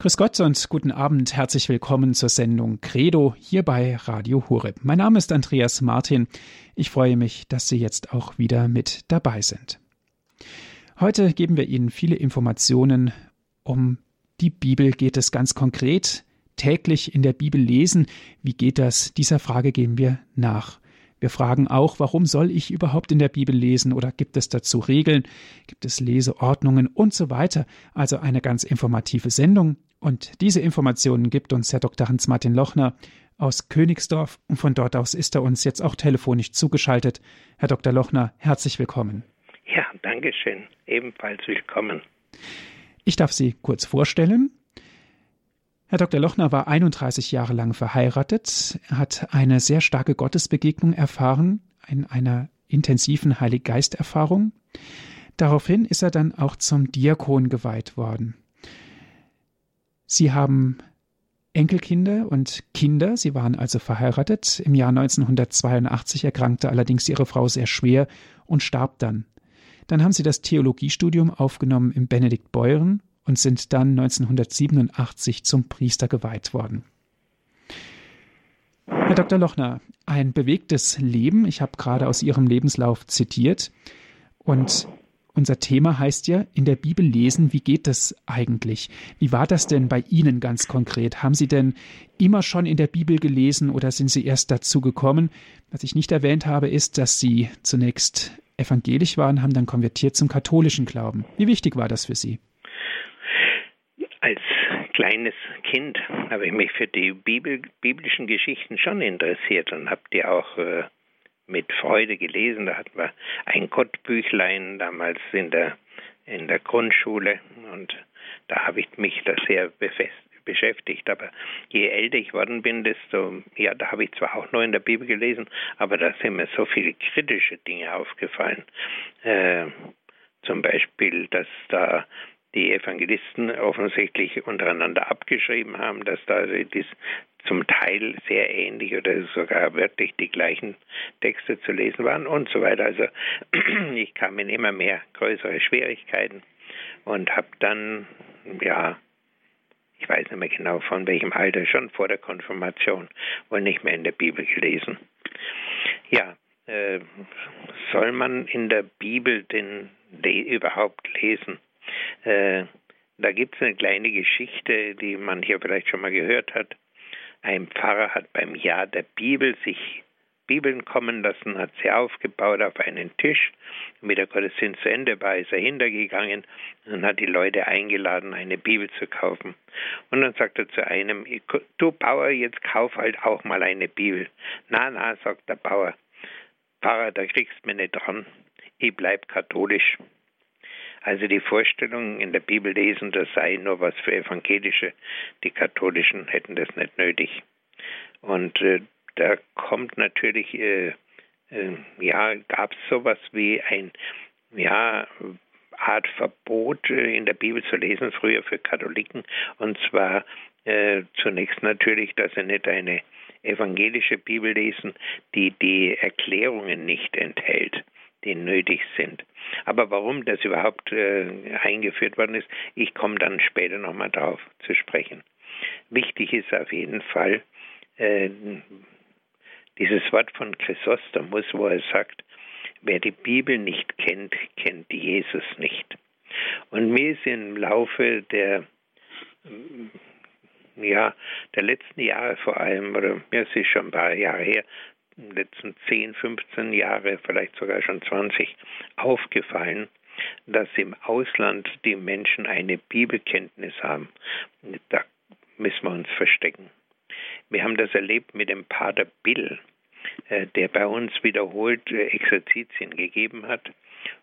Grüß Gott und guten Abend. Herzlich willkommen zur Sendung Credo hier bei Radio Horeb. Mein Name ist Andreas Martin. Ich freue mich, dass Sie jetzt auch wieder mit dabei sind. Heute geben wir Ihnen viele Informationen. Um die Bibel geht es ganz konkret. Täglich in der Bibel lesen. Wie geht das? Dieser Frage gehen wir nach. Wir fragen auch, warum soll ich überhaupt in der Bibel lesen oder gibt es dazu Regeln, gibt es Leseordnungen und so weiter. Also eine ganz informative Sendung. Und diese Informationen gibt uns Herr Dr. Hans-Martin Lochner aus Königsdorf und von dort aus ist er uns jetzt auch telefonisch zugeschaltet. Herr Dr. Lochner, herzlich willkommen. Ja, danke schön. Ebenfalls willkommen. Ich darf Sie kurz vorstellen. Herr Dr. Lochner war 31 Jahre lang verheiratet, hat eine sehr starke Gottesbegegnung erfahren, in einer intensiven Heilig-Geist-Erfahrung. Daraufhin ist er dann auch zum Diakon geweiht worden. Sie haben Enkelkinder und Kinder, sie waren also verheiratet. Im Jahr 1982 erkrankte allerdings ihre Frau sehr schwer und starb dann. Dann haben sie das Theologiestudium aufgenommen im Benedikt Beuren und sind dann 1987 zum Priester geweiht worden. Herr Dr. Lochner, ein bewegtes Leben. Ich habe gerade aus Ihrem Lebenslauf zitiert. Und unser Thema heißt ja in der Bibel lesen, wie geht das eigentlich? Wie war das denn bei Ihnen ganz konkret? Haben Sie denn immer schon in der Bibel gelesen oder sind Sie erst dazu gekommen? Was ich nicht erwähnt habe, ist, dass Sie zunächst evangelisch waren, haben dann konvertiert zum katholischen Glauben. Wie wichtig war das für Sie? Als kleines Kind habe ich mich für die Bibel, biblischen Geschichten schon interessiert und habe die auch äh, mit Freude gelesen. Da hatten wir ein Gottbüchlein damals in der, in der Grundschule und da habe ich mich da sehr befest, beschäftigt. Aber je älter ich worden bin, desto, ja, da habe ich zwar auch noch in der Bibel gelesen, aber da sind mir so viele kritische Dinge aufgefallen. Äh, zum Beispiel, dass da die Evangelisten offensichtlich untereinander abgeschrieben haben, dass da dies zum Teil sehr ähnlich oder sogar wörtlich die gleichen Texte zu lesen waren und so weiter. Also ich kam in immer mehr größere Schwierigkeiten und habe dann, ja, ich weiß nicht mehr genau von welchem Alter, schon vor der Konfirmation wohl nicht mehr in der Bibel gelesen. Ja, äh, soll man in der Bibel denn überhaupt lesen? Äh, da gibt es eine kleine Geschichte, die man hier vielleicht schon mal gehört hat. Ein Pfarrer hat beim Jahr der Bibel sich Bibeln kommen lassen, hat sie aufgebaut auf einen Tisch. Mit der Gottesdienst zu Ende war, ist er hintergegangen und hat die Leute eingeladen, eine Bibel zu kaufen. Und dann sagt er zu einem, du Bauer, jetzt kauf halt auch mal eine Bibel. Na, na, sagt der Bauer, Pfarrer, da kriegst du mich nicht dran. Ich bleib katholisch. Also die Vorstellung in der Bibel lesen, das sei nur was für Evangelische, die Katholischen hätten das nicht nötig. Und äh, da kommt natürlich, äh, äh, ja, gab es sowas wie ein, ja, Art Verbot äh, in der Bibel zu lesen, früher für Katholiken, und zwar äh, zunächst natürlich, dass sie nicht eine evangelische Bibel lesen, die die Erklärungen nicht enthält die nötig sind. Aber warum das überhaupt äh, eingeführt worden ist, ich komme dann später nochmal darauf zu sprechen. Wichtig ist auf jeden Fall äh, dieses Wort von Chrysostomus, wo er sagt, wer die Bibel nicht kennt, kennt Jesus nicht. Und mir ist im Laufe der ja, der letzten Jahre vor allem, oder mir ist es schon ein paar Jahre her, letzten 10, 15 Jahre, vielleicht sogar schon 20 aufgefallen, dass im Ausland die Menschen eine Bibelkenntnis haben. Da müssen wir uns verstecken. Wir haben das erlebt mit dem Pater Bill, äh, der bei uns wiederholt äh, Exerzitien gegeben hat.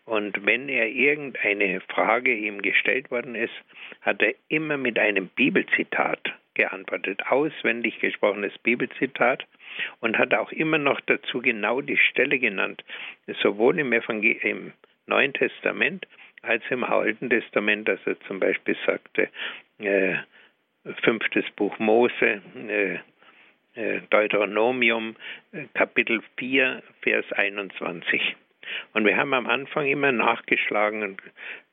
Und wenn er irgendeine Frage ihm gestellt worden ist, hat er immer mit einem Bibelzitat geantwortet, auswendig gesprochenes Bibelzitat und hat auch immer noch dazu genau die Stelle genannt, sowohl im, im Neuen Testament als im Alten Testament, dass er zum Beispiel sagte, äh, fünftes Buch Mose, äh, äh Deuteronomium, äh, Kapitel 4, Vers 21. Und wir haben am Anfang immer nachgeschlagen und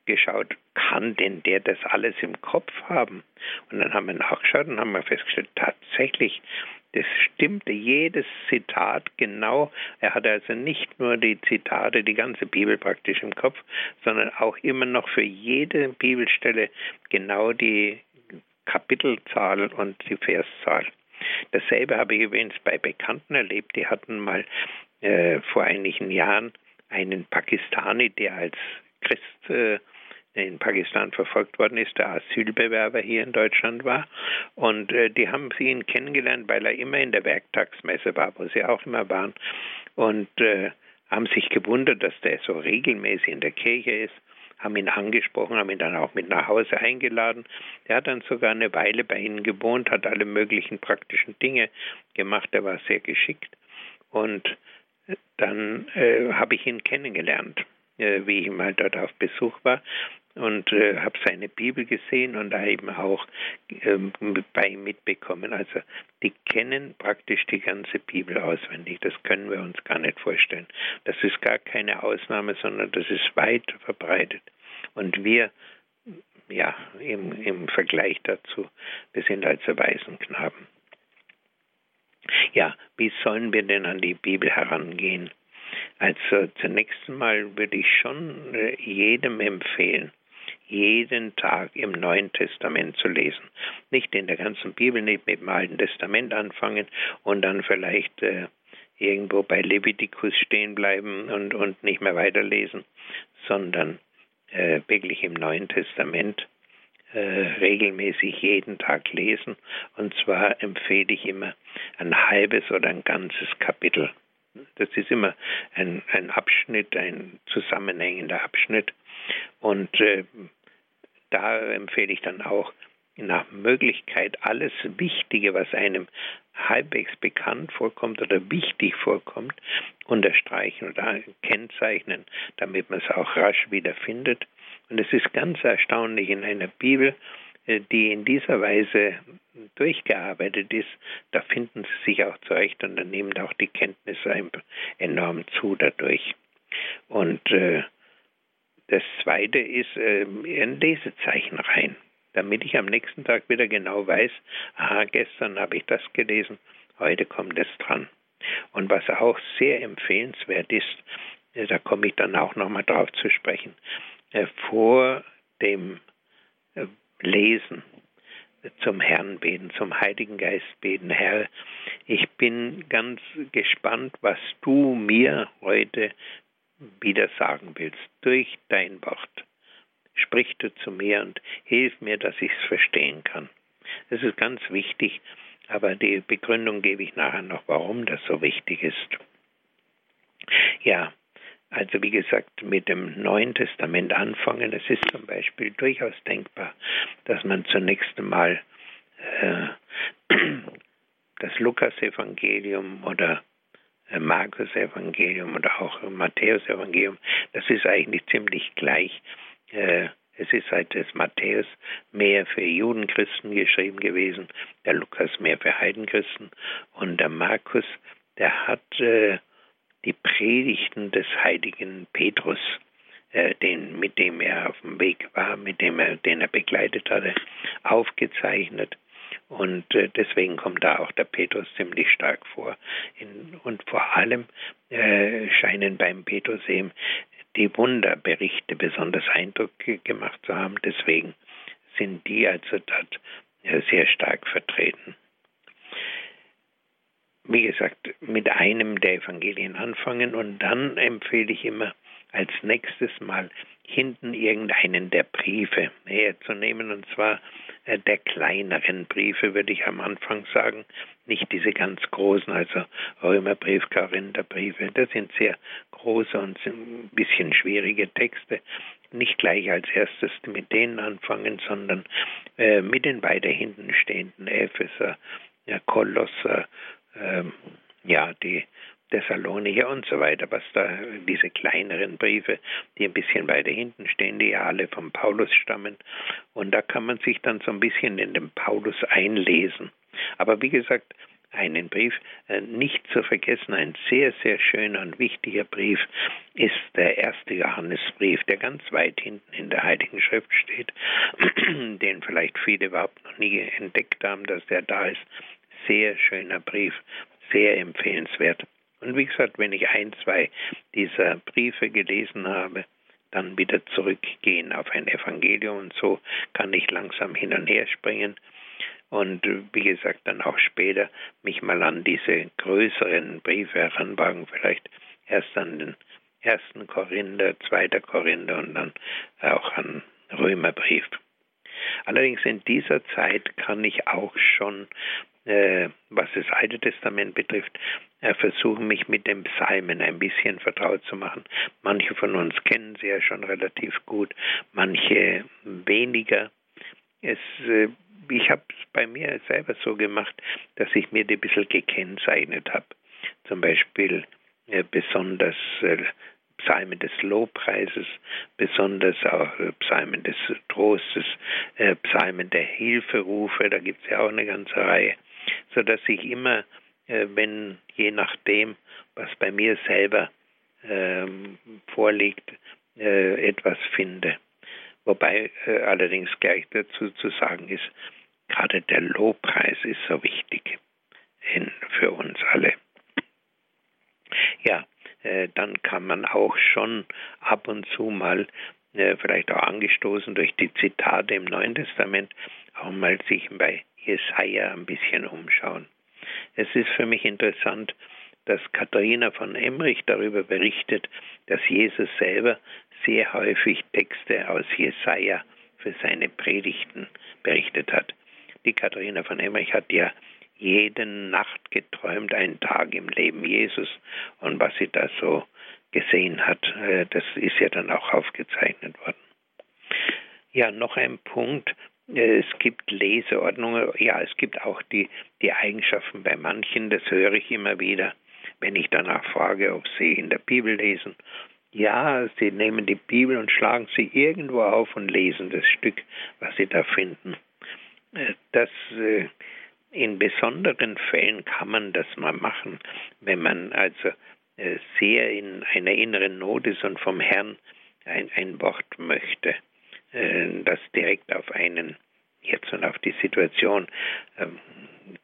geschaut, kann denn der das alles im Kopf haben? Und dann haben wir nachgeschaut und haben wir festgestellt, tatsächlich, das stimmte jedes Zitat genau. Er hatte also nicht nur die Zitate, die ganze Bibel praktisch im Kopf, sondern auch immer noch für jede Bibelstelle genau die Kapitelzahl und die Verszahl. Dasselbe habe ich übrigens bei Bekannten erlebt, die hatten mal äh, vor einigen Jahren einen Pakistani, der als Christ äh, in Pakistan verfolgt worden ist, der Asylbewerber hier in Deutschland war. Und äh, die haben sie ihn kennengelernt, weil er immer in der Werktagsmesse war, wo sie auch immer waren. Und äh, haben sich gewundert, dass der so regelmäßig in der Kirche ist, haben ihn angesprochen, haben ihn dann auch mit nach Hause eingeladen. Er hat dann sogar eine Weile bei ihnen gewohnt, hat alle möglichen praktischen Dinge gemacht, er war sehr geschickt. Und dann äh, habe ich ihn kennengelernt, äh, wie ich mal dort auf Besuch war und äh, habe seine Bibel gesehen und eben auch ähm, bei ihm mitbekommen. Also die kennen praktisch die ganze Bibel auswendig. Das können wir uns gar nicht vorstellen. Das ist gar keine Ausnahme, sondern das ist weit verbreitet. Und wir, ja, im, im Vergleich dazu, wir sind also Waisenknaben. Ja, wie sollen wir denn an die Bibel herangehen? Also zunächst mal würde ich schon äh, jedem empfehlen, jeden Tag im Neuen Testament zu lesen. Nicht in der ganzen Bibel, nicht mit dem Alten Testament anfangen und dann vielleicht äh, irgendwo bei Levitikus stehen bleiben und, und nicht mehr weiterlesen, sondern äh, wirklich im Neuen Testament äh, regelmäßig jeden Tag lesen. Und zwar empfehle ich immer ein halbes oder ein ganzes Kapitel. Das ist immer ein, ein Abschnitt, ein zusammenhängender Abschnitt. Und äh, da empfehle ich dann auch nach Möglichkeit alles Wichtige, was einem halbwegs bekannt vorkommt oder wichtig vorkommt, unterstreichen oder kennzeichnen, damit man es auch rasch wiederfindet. Und es ist ganz erstaunlich in einer Bibel, äh, die in dieser Weise durchgearbeitet ist, da finden sie sich auch zurecht und dann nehmen auch die Kenntnisse enorm zu dadurch. Und äh, das zweite ist äh, ein Lesezeichen rein, damit ich am nächsten Tag wieder genau weiß, aha, gestern habe ich das gelesen, heute kommt es dran. Und was auch sehr empfehlenswert ist, äh, da komme ich dann auch nochmal drauf zu sprechen, vor dem äh, Lesen zum Herrn beten, zum Heiligen Geist beten. Herr, ich bin ganz gespannt, was du mir heute wieder sagen willst, durch dein Wort. Sprich du zu mir und hilf mir, dass ich es verstehen kann. Das ist ganz wichtig, aber die Begründung gebe ich nachher noch, warum das so wichtig ist. Ja, also wie gesagt, mit dem Neuen Testament anfangen. Es ist zum Beispiel durchaus denkbar, dass man zunächst einmal äh, das Lukas-Evangelium oder äh, Markus-Evangelium oder auch Matthäus-Evangelium, das ist eigentlich ziemlich gleich. Äh, es ist seit des Matthäus mehr für Judenchristen geschrieben gewesen, der Lukas mehr für Heidenchristen und der Markus, der hat äh, die Predigten des heiligen Petrus, äh, den, mit dem er auf dem Weg war, mit dem er, den er begleitet hatte, aufgezeichnet. Und äh, deswegen kommt da auch der Petrus ziemlich stark vor. In, und vor allem äh, scheinen beim Petrus eben die Wunderberichte besonders Eindruck gemacht zu haben. Deswegen sind die also dort äh, sehr stark vertreten wie gesagt, mit einem der Evangelien anfangen und dann empfehle ich immer als nächstes Mal hinten irgendeinen der Briefe herzunehmen und zwar äh, der kleineren Briefe, würde ich am Anfang sagen, nicht diese ganz großen, also Römerbrief, Korintherbriefe, das sind sehr große und ein bisschen schwierige Texte. Nicht gleich als erstes mit denen anfangen, sondern äh, mit den weiter hinten stehenden Epheser, ja, Kolosser, ähm, ja, die Thessalonicher und so weiter, was da diese kleineren Briefe, die ein bisschen weiter hinten stehen, die ja alle vom Paulus stammen. Und da kann man sich dann so ein bisschen in den Paulus einlesen. Aber wie gesagt, einen Brief äh, nicht zu vergessen. Ein sehr, sehr schöner und wichtiger Brief ist der erste Johannesbrief, der ganz weit hinten in der Heiligen Schrift steht, den vielleicht viele überhaupt noch nie entdeckt haben, dass der da ist. Sehr schöner Brief, sehr empfehlenswert. Und wie gesagt, wenn ich ein, zwei dieser Briefe gelesen habe, dann wieder zurückgehen auf ein Evangelium und so kann ich langsam hin und her springen und wie gesagt dann auch später mich mal an diese größeren Briefe heranwagen, vielleicht erst an den ersten Korinther, zweiter Korinther und dann auch an Römerbrief. Allerdings in dieser Zeit kann ich auch schon, äh, was das Alte Testament betrifft, äh, versuchen, mich mit den Psalmen ein bisschen vertraut zu machen. Manche von uns kennen sie ja schon relativ gut, manche weniger. Es äh, ich habe es bei mir selber so gemacht, dass ich mir die ein bisschen gekennzeichnet habe. Zum Beispiel besonders Psalmen des Lobpreises, besonders auch äh, Psalmen des Trostes, äh, Psalmen der Hilferufe, da gibt es ja auch eine ganze Reihe, sodass ich immer, äh, wenn je nachdem, was bei mir selber ähm, vorliegt, etwas finde. Wobei allerdings gleich dazu zu sagen ist, gerade der Lobpreis ist so wichtig für uns alle. Ja, dann kann man auch schon ab und zu mal, äh, vielleicht auch angestoßen durch die Zitate im Neuen Testament, auch mal sich bei Jesaja ein bisschen umschauen. Es ist für mich interessant, dass Katharina von Emmerich darüber berichtet, dass Jesus selber sehr häufig Texte aus Jesaja für seine Predigten berichtet hat. Die Katharina von Emmerich hat ja jede Nacht geträumt, einen Tag im Leben Jesus und was sie da so gesehen hat, äh, das ist ja dann auch aufgezeichnet worden. Ja, noch ein Punkt. Äh, es gibt Leseordnungen, ja, es gibt auch die, die Eigenschaften bei manchen, das höre ich immer wieder, wenn ich danach frage, ob sie in der Bibel lesen. Ja, sie nehmen die Bibel und schlagen sie irgendwo auf und lesen das Stück, was sie da finden. Äh, dass äh, in besonderen Fällen kann man das mal machen, wenn man also äh, sehr in einer inneren Not ist und vom Herrn ein, ein Wort möchte, das direkt auf einen jetzt und auf die Situation ähm,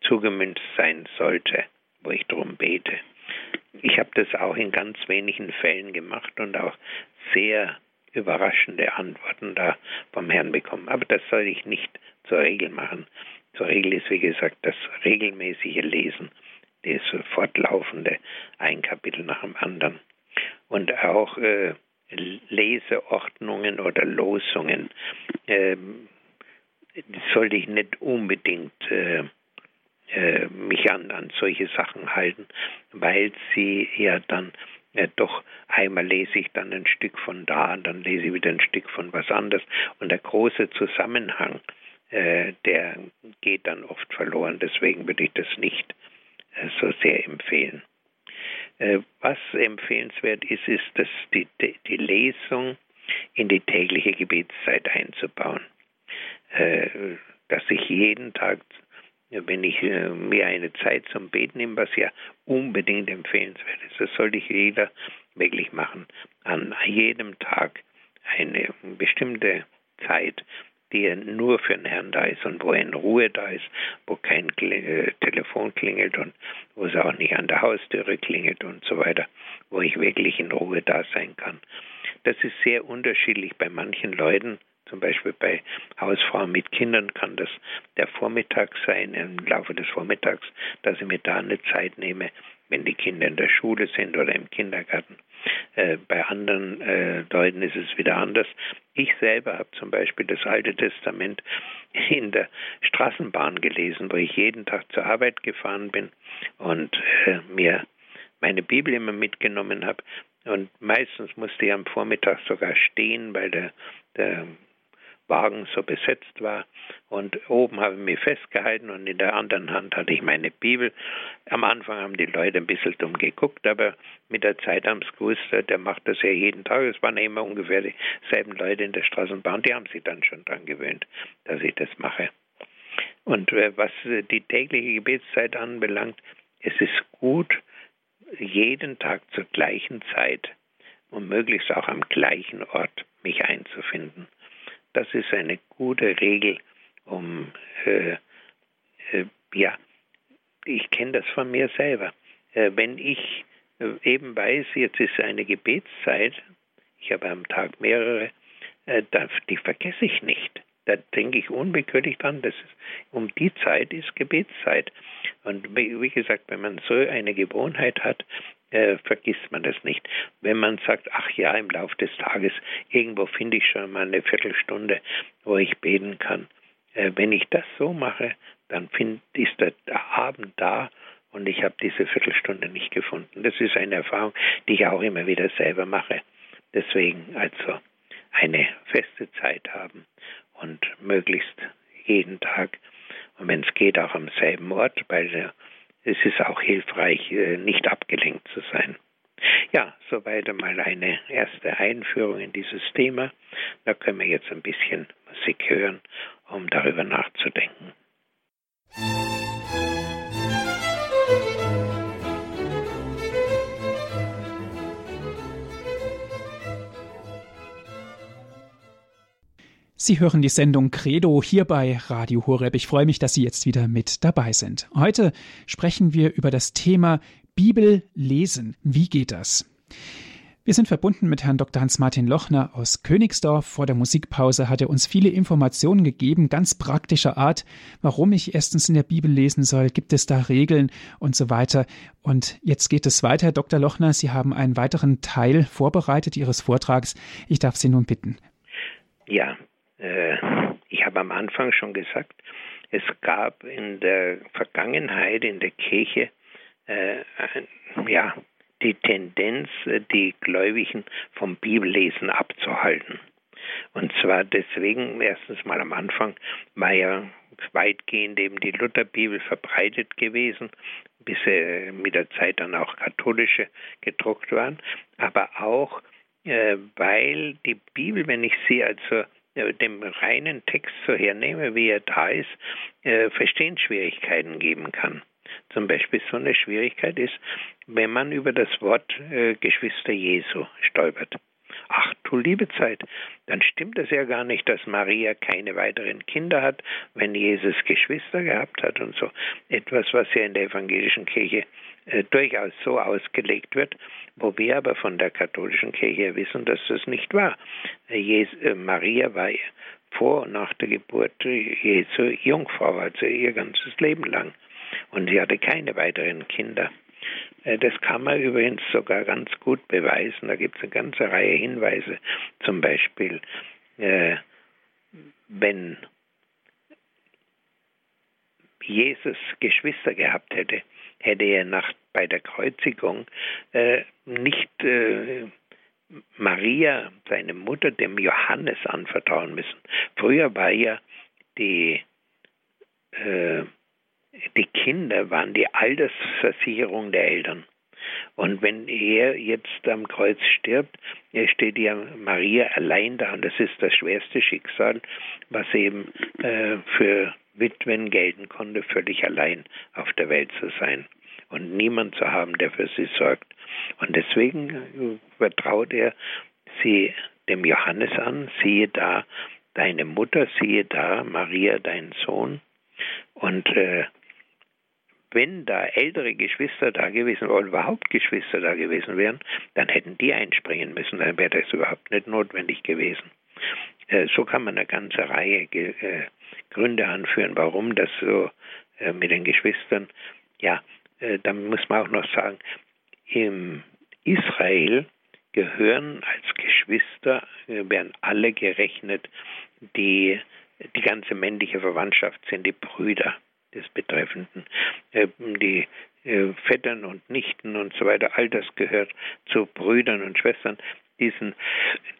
zugemünzt sein sollte, wo ich darum bete. Ich habe das auch in ganz wenigen Fällen gemacht und auch sehr überraschende Antworten da vom Herrn bekommen. Aber das soll ich nicht zur Regel machen. Zur Regel ist, wie gesagt, das regelmäßige Lesen, das fortlaufende, ein Kapitel nach dem anderen. Und auch äh, Leseordnungen oder Losungen äh, sollte ich nicht unbedingt äh, äh, mich an, an solche Sachen halten, weil sie ja dann ja, doch einmal lese ich dann ein Stück von da, dann lese ich wieder ein Stück von was anderes. Und der große Zusammenhang, äh, der geht dann oft verloren. Deswegen würde ich das nicht äh, so sehr empfehlen. Äh, was empfehlenswert ist, ist, dass die, die Lesung in die tägliche Gebetszeit einzubauen. Äh, dass ich jeden Tag wenn ich äh, mir eine Zeit zum Beten nehme, was ja unbedingt empfehlenswert ist, das sollte ich jeder wirklich machen. An jedem Tag eine bestimmte Zeit, die nur für den Herrn da ist und wo er in Ruhe da ist, wo kein äh, Telefon klingelt und wo es auch nicht an der Haustüre klingelt und so weiter, wo ich wirklich in Ruhe da sein kann. Das ist sehr unterschiedlich bei manchen Leuten zum Beispiel bei Hausfrauen mit Kindern kann das der Vormittag sein, im Laufe des Vormittags, dass ich mir da eine Zeit nehme, wenn die Kinder in der Schule sind oder im Kindergarten. Äh, bei anderen äh, Leuten ist es wieder anders. Ich selber habe zum Beispiel das Alte Testament in der Straßenbahn gelesen, wo ich jeden Tag zur Arbeit gefahren bin und äh, mir meine Bibel immer mitgenommen habe. Und meistens musste ich am Vormittag sogar stehen, weil der, der Wagen so besetzt war. Und oben habe ich mich festgehalten und in der anderen Hand hatte ich meine Bibel. Am Anfang haben die Leute ein bisschen dumm geguckt, aber mit der Zeit haben sie gewusst, der macht das ja jeden Tag. Es waren immer ungefähr dieselben Leute in der Straßenbahn, die haben sich dann schon daran gewöhnt, dass ich das mache. Und was die tägliche Gebetszeit anbelangt, es ist gut, jeden Tag zur gleichen Zeit und möglichst auch am gleichen Ort mich einzufinden. Das ist eine gute Regel, um, äh, äh, ja, ich kenne das von mir selber. Äh, wenn ich äh, eben weiß, jetzt ist eine Gebetszeit, ich habe am Tag mehrere, äh, die vergesse ich nicht. Da denke ich unbekürlich dran, dass es um die Zeit ist Gebetszeit. Und wie gesagt, wenn man so eine Gewohnheit hat, äh, vergisst man das nicht. Wenn man sagt, ach ja, im Laufe des Tages, irgendwo finde ich schon mal eine Viertelstunde, wo ich beten kann. Äh, wenn ich das so mache, dann find, ist der Abend da und ich habe diese Viertelstunde nicht gefunden. Das ist eine Erfahrung, die ich auch immer wieder selber mache. Deswegen also eine feste Zeit haben und möglichst jeden Tag und wenn es geht auch am selben Ort, weil es ist auch hilfreich, äh, nicht abgelenkt zu sein. Ja, soweit einmal eine erste Einführung in dieses Thema. Da können wir jetzt ein bisschen Musik hören, um darüber nachzudenken. Sie hören die Sendung Credo hier bei Radio Horeb. Ich freue mich, dass Sie jetzt wieder mit dabei sind. Heute sprechen wir über das Thema Bibel lesen. Wie geht das? Wir sind verbunden mit Herrn Dr. Hans-Martin Lochner aus Königsdorf. Vor der Musikpause hat er uns viele Informationen gegeben, ganz praktischer Art, warum ich erstens in der Bibel lesen soll, gibt es da Regeln und so weiter. Und jetzt geht es weiter. Herr Dr. Lochner, Sie haben einen weiteren Teil vorbereitet Ihres Vortrags. Ich darf Sie nun bitten. Ja, äh, ich habe am Anfang schon gesagt, es gab in der Vergangenheit in der Kirche äh, ja, die Tendenz, die Gläubigen vom Bibellesen abzuhalten. Und zwar deswegen, erstens mal am Anfang war ja weitgehend eben die Lutherbibel verbreitet gewesen, bis äh, mit der Zeit dann auch katholische gedruckt waren, aber auch äh, weil die Bibel, wenn ich sie also äh, dem reinen Text so hernehme, wie er da ist, äh, Verstehensschwierigkeiten geben kann. Zum Beispiel so eine Schwierigkeit ist, wenn man über das Wort äh, Geschwister Jesu stolpert. Ach du liebe Zeit, dann stimmt es ja gar nicht, dass Maria keine weiteren Kinder hat, wenn Jesus Geschwister gehabt hat und so. Etwas, was ja in der evangelischen Kirche äh, durchaus so ausgelegt wird, wo wir aber von der katholischen Kirche wissen, dass das nicht war. Jes äh, Maria war vor und nach der Geburt Jesu Jungfrau, also ihr ganzes Leben lang. Und sie hatte keine weiteren Kinder. Äh, das kann man übrigens sogar ganz gut beweisen. Da gibt es eine ganze Reihe Hinweise. Zum Beispiel, äh, wenn Jesus Geschwister gehabt hätte, hätte er nach, bei der Kreuzigung äh, nicht äh, Maria, seine Mutter, dem Johannes anvertrauen müssen. Früher war ja die, äh, die Kinder waren die Altersversicherung der Eltern. Und wenn er jetzt am Kreuz stirbt, steht ja Maria allein da. Und das ist das schwerste Schicksal, was eben äh, für Witwen gelten konnte, völlig allein auf der Welt zu sein und niemand zu haben, der für sie sorgt. Und deswegen vertraut er sie dem Johannes an, siehe da deine Mutter, siehe da Maria, dein Sohn. Und äh, wenn da ältere Geschwister da gewesen oder überhaupt Geschwister da gewesen wären, dann hätten die einspringen müssen, dann wäre das überhaupt nicht notwendig gewesen. Äh, so kann man eine ganze Reihe äh, Gründe anführen, warum das so äh, mit den Geschwistern, ja, dann muss man auch noch sagen, im Israel gehören als Geschwister, werden alle gerechnet, die die ganze männliche Verwandtschaft sind die Brüder des Betreffenden. Die Vettern und Nichten und so weiter, all das gehört zu Brüdern und Schwestern diesen,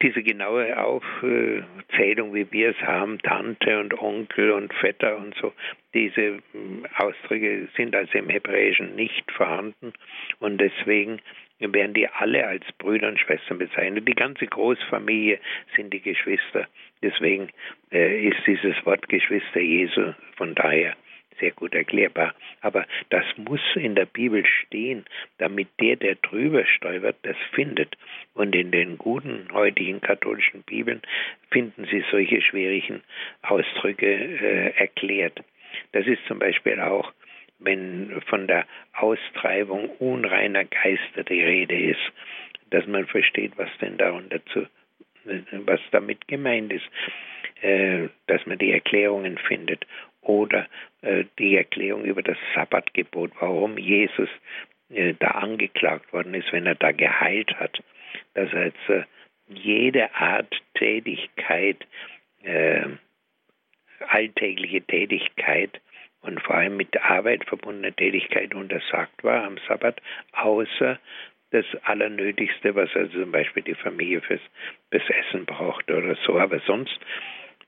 diese genaue Aufzählung, wie wir es haben, Tante und Onkel und Vetter und so, diese hm, Ausdrücke sind also im Hebräischen nicht vorhanden und deswegen werden die alle als Brüder und Schwestern bezeichnet. Die ganze Großfamilie sind die Geschwister Deswegen äh, ist dieses Wort Geschwister Jesu von daher sehr gut erklärbar. Aber das muss in der Bibel stehen, damit der, der drüber stolpert, das findet. Und in den guten heutigen katholischen Bibeln finden Sie solche schwierigen Ausdrücke äh, erklärt. Das ist zum Beispiel auch, wenn von der Austreibung unreiner Geister die Rede ist, dass man versteht, was denn darunter zu, was damit gemeint ist, äh, dass man die Erklärungen findet oder äh, die Erklärung über das Sabbatgebot, warum Jesus äh, da angeklagt worden ist, wenn er da geheilt hat, dass er jetzt äh, jede Art Tätigkeit, äh, alltägliche Tätigkeit und vor allem mit Arbeit verbundene Tätigkeit untersagt war am Sabbat, außer das Allernötigste, was also zum Beispiel die Familie fürs, fürs Essen braucht oder so. Aber sonst,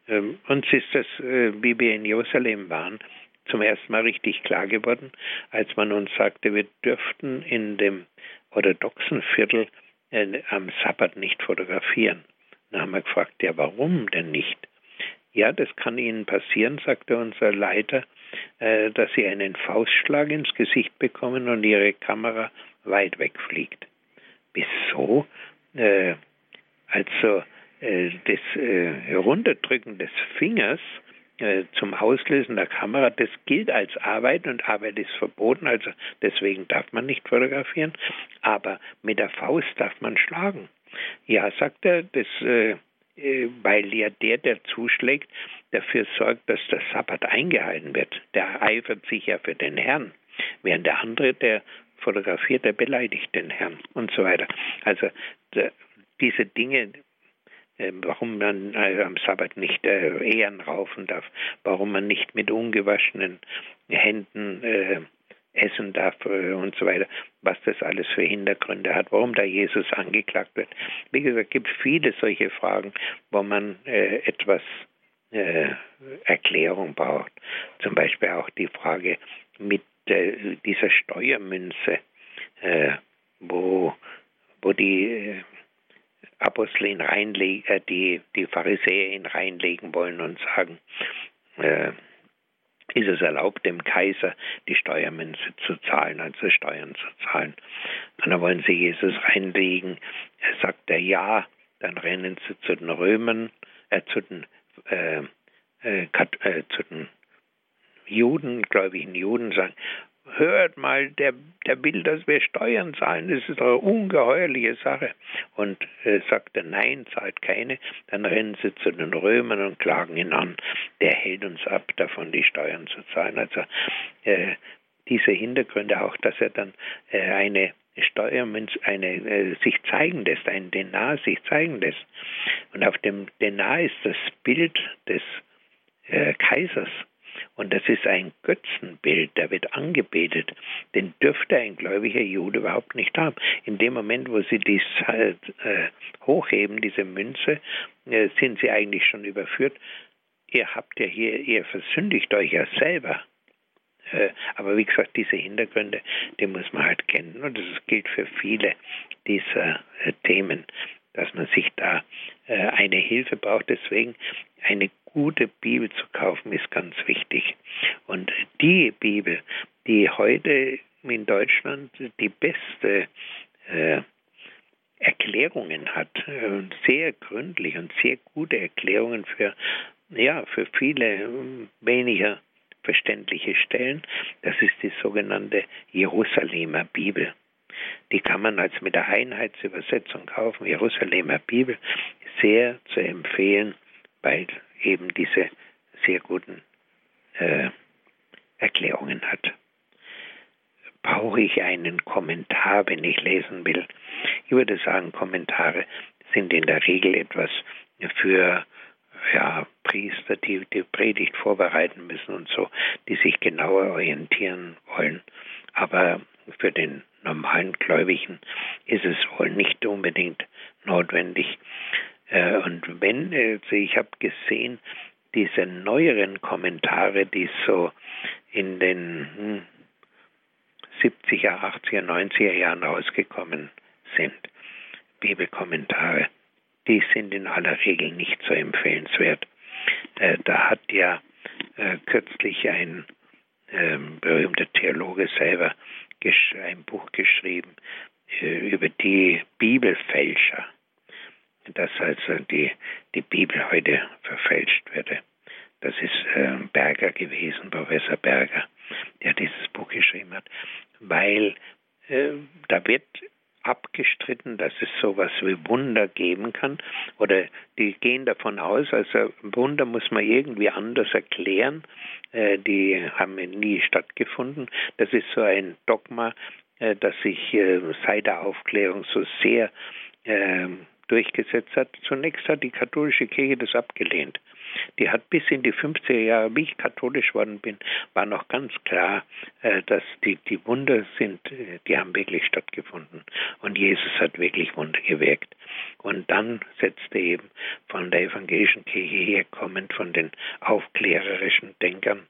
ähm, uns ist das, äh, wie wir in Jerusalem waren, zum ersten Mal richtig klar geworden, als man uns sagte, wir dürften in dem orthodoxen Viertel äh, am Sabbat nicht fotografieren. Dann haben wir gefragt, ja, warum denn nicht? Ja, das kann Ihnen passieren, sagte unser Leiter, äh, dass Sie einen Faustschlag ins Gesicht bekommen und Ihre Kamera weit wegfliegt. Wieso? Äh, also äh, das äh, Runterdrücken des Fingers äh, zum Auslösen der Kamera, das gilt als Arbeit und Arbeit ist verboten, also deswegen darf man nicht fotografieren, aber mit der Faust darf man schlagen. Ja, sagt er, das, äh, weil ja der, der zuschlägt, dafür sorgt, dass der Sabbat eingehalten wird. Der eifert sich ja für den Herrn, während der andere, der fotografiert, der beleidigt den Herrn und so weiter. Also diese Dinge, warum man äh, am Sabbat nicht äh, Ehren raufen darf, warum man nicht mit ungewaschenen Händen äh, essen darf und so weiter, was das alles für Hintergründe hat, warum da Jesus angeklagt wird. Wie gesagt, gibt viele solche Fragen, wo man etwas Erklärung braucht. Zum Beispiel auch die Frage mit dieser Steuermünze, wo, wo die Apostel ihn reinlegen, äh, die, die Pharisäer ihn reinlegen wollen und sagen, äh, ist es erlaubt, dem Kaiser die Steuermünze zu zahlen, also Steuern zu zahlen. Und dann wollen sie Jesus reinlegen. Er sagt er ja, dann rennen sie zu den Römern, äh, zu den, äh, äh, äh zu den Juden, gläubigen Juden, sagen, hört mal, der, der will, dass wir Steuern zahlen, das ist eine ungeheuerliche Sache. Und äh, sagt er, nein, zahlt keine, dann rennen sie zu den Römern und klagen ihn an, der hält uns ab, davon die Steuern zu zahlen. Also äh, diese Hintergründe auch, dass er dann äh, eine Steuermünz, eine äh, sich zeigen lässt, ein Denar sich zeigen lässt. Und auf dem Denar ist das Bild des äh, Kaisers und das ist ein Götzenbild, der wird angebetet. Den dürfte ein gläubiger Jude überhaupt nicht haben. In dem Moment, wo sie dies halt, äh, hochheben, diese Münze, äh, sind sie eigentlich schon überführt. Ihr habt ja hier, ihr versündigt euch ja selber. Äh, aber wie gesagt, diese Hintergründe, die muss man halt kennen. Und das gilt für viele dieser äh, Themen, dass man sich da äh, eine Hilfe braucht. Deswegen eine gute Bibel zu kaufen, ist ganz wichtig. Und die Bibel, die heute in Deutschland die beste äh, Erklärungen hat, äh, sehr gründlich und sehr gute Erklärungen für, ja, für viele ähm, weniger verständliche Stellen, das ist die sogenannte Jerusalemer Bibel. Die kann man als mit der Einheitsübersetzung kaufen. Jerusalemer Bibel sehr zu empfehlen, weil eben diese sehr guten äh, Erklärungen hat. Brauche ich einen Kommentar, wenn ich lesen will? Ich würde sagen, Kommentare sind in der Regel etwas für ja, Priester, die die Predigt vorbereiten müssen und so, die sich genauer orientieren wollen. Aber für den normalen Gläubigen ist es wohl nicht unbedingt notwendig. Äh, und wenn, also ich habe gesehen, diese neueren Kommentare, die so in den 70er, 80er, 90er Jahren rausgekommen sind, Bibelkommentare, die sind in aller Regel nicht so empfehlenswert. Äh, da hat ja äh, kürzlich ein äh, berühmter Theologe selber ein Buch geschrieben über die Bibelfälscher, dass also die, die Bibel heute verfälscht werde. Das ist äh, Berger gewesen, Professor Berger, der dieses Buch geschrieben hat, weil äh, da wird abgestritten, dass es sowas wie Wunder geben kann. Oder die gehen davon aus, also Wunder muss man irgendwie anders erklären. Äh, die haben nie stattgefunden. Das ist so ein Dogma, äh, das sich äh, seit der Aufklärung so sehr ähm, durchgesetzt hat. Zunächst hat die katholische Kirche das abgelehnt. Die hat bis in die 50er Jahre, wie ich katholisch worden bin, war noch ganz klar, äh, dass die, die Wunder sind, äh, die haben wirklich stattgefunden. Und Jesus hat wirklich Wunder gewirkt. Und dann setzte eben von der evangelischen Kirche herkommend, von den aufklärerischen Denkern,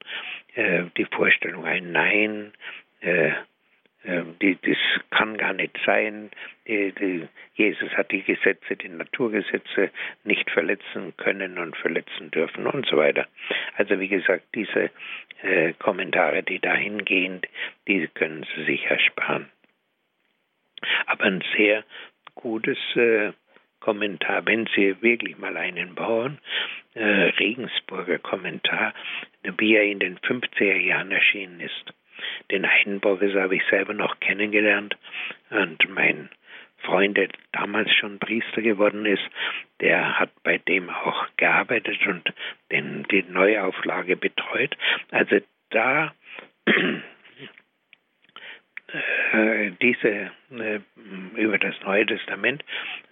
äh, die Vorstellung ein Nein, das kann gar nicht sein. Jesus hat die Gesetze, die Naturgesetze nicht verletzen können und verletzen dürfen und so weiter. Also wie gesagt, diese äh, Kommentare, die dahin gehen, die können Sie sich ersparen. Aber ein sehr gutes äh, Kommentar, wenn Sie wirklich mal einen bauen, äh, Regensburger Kommentar, wie er in den 50er Jahren erschienen ist den Professor habe ich selber noch kennengelernt und mein Freund, der damals schon Priester geworden ist, der hat bei dem auch gearbeitet und den, die Neuauflage betreut. Also da äh, diese äh, über das Neue Testament,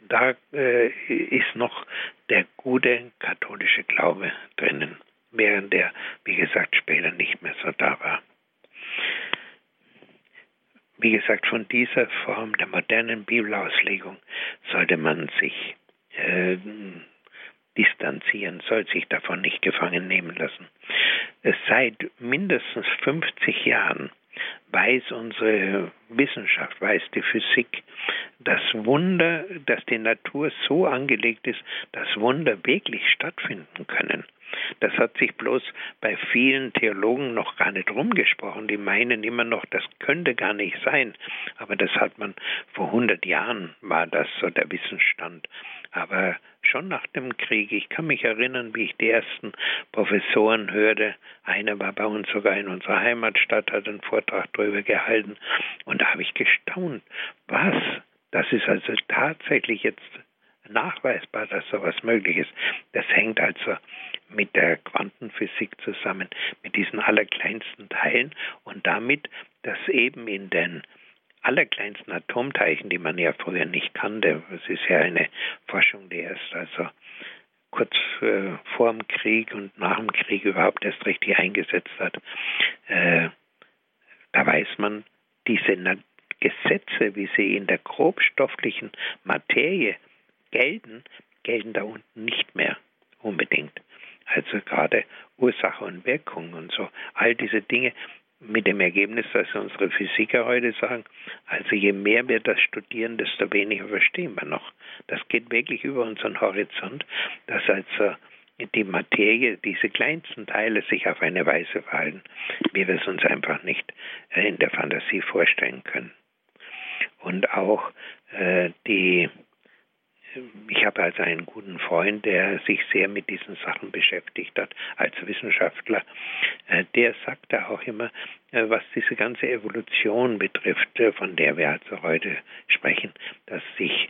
da äh, ist noch der gute katholische Glaube drinnen, während der, wie gesagt, später nicht mehr so da war wie gesagt, von dieser Form der modernen Bibelauslegung sollte man sich äh, distanzieren, soll sich davon nicht gefangen nehmen lassen. Seit mindestens 50 Jahren weiß unsere Wissenschaft, weiß die Physik, dass Wunder, dass die Natur so angelegt ist, dass Wunder wirklich stattfinden können. Das hat sich bloß bei vielen Theologen noch gar nicht rumgesprochen. Die meinen immer noch, das könnte gar nicht sein. Aber das hat man vor 100 Jahren war das so der Wissensstand. Aber schon nach dem Krieg, ich kann mich erinnern, wie ich die ersten Professoren hörte. Einer war bei uns sogar in unserer Heimatstadt, hat einen Vortrag darüber gehalten. Und da habe ich gestaunt. Was? Das ist also tatsächlich jetzt nachweisbar, dass sowas möglich ist. Das hängt also mit der Quantenphysik zusammen, mit diesen allerkleinsten Teilen und damit, dass eben in den allerkleinsten Atomteilchen, die man ja früher nicht kannte, es ist ja eine Forschung, die erst also kurz äh, vor dem Krieg und nach dem Krieg überhaupt erst richtig eingesetzt hat, äh, da weiß man, diese Na Gesetze, wie sie in der grobstofflichen Materie gelten, gelten da unten nicht mehr unbedingt. Also gerade Ursache und Wirkung und so, all diese Dinge mit dem Ergebnis, dass unsere Physiker heute sagen, also je mehr wir das studieren, desto weniger verstehen wir noch. Das geht wirklich über unseren Horizont, dass also die Materie, diese kleinsten Teile sich auf eine Weise verhalten, wie wir es uns einfach nicht äh, in der Fantasie vorstellen können. Und auch äh, die ich habe also einen guten Freund, der sich sehr mit diesen Sachen beschäftigt hat, als Wissenschaftler. Äh, der sagte auch immer, äh, was diese ganze Evolution betrifft, äh, von der wir also heute sprechen, dass sich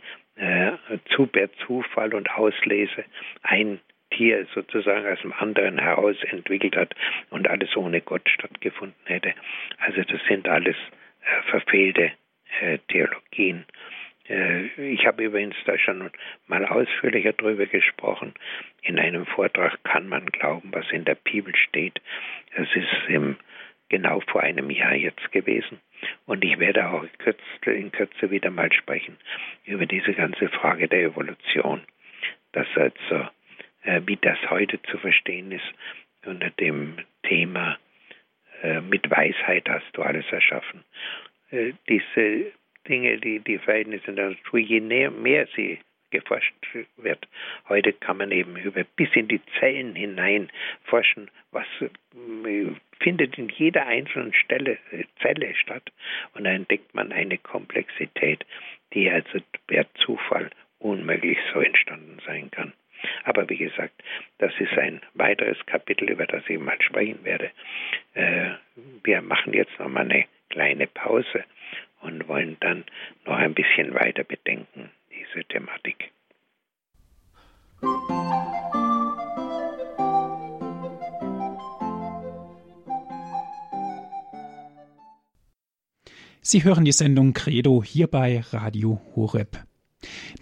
zu per Zufall und Auslese ein Tier sozusagen aus dem anderen heraus entwickelt hat und alles ohne Gott stattgefunden hätte. Also das sind alles verfehlte Theologien. Äh, ich habe übrigens da schon mal ausführlicher darüber gesprochen. In einem Vortrag kann man glauben, was in der Bibel steht. Es ist im, genau vor einem Jahr jetzt gewesen. Und ich werde auch in Kürze wieder mal sprechen über diese ganze Frage der Evolution. Das also, äh, wie das heute zu verstehen ist unter dem Thema äh, mit Weisheit hast du alles erschaffen. Diese Dinge, die, die Verhältnisse der Natur, je näher, mehr sie geforscht wird. Heute kann man eben über bis in die Zellen hinein forschen, was äh, findet in jeder einzelnen Stelle, Zelle statt. Und da entdeckt man eine Komplexität, die also per Zufall unmöglich so entstanden sein kann. Aber wie gesagt, das ist ein weiteres Kapitel, über das ich mal sprechen werde. Äh, wir machen jetzt noch mal eine kleine Pause und wollen dann noch ein bisschen weiter bedenken, diese Thematik. Sie hören die Sendung Credo hier bei Radio Horeb.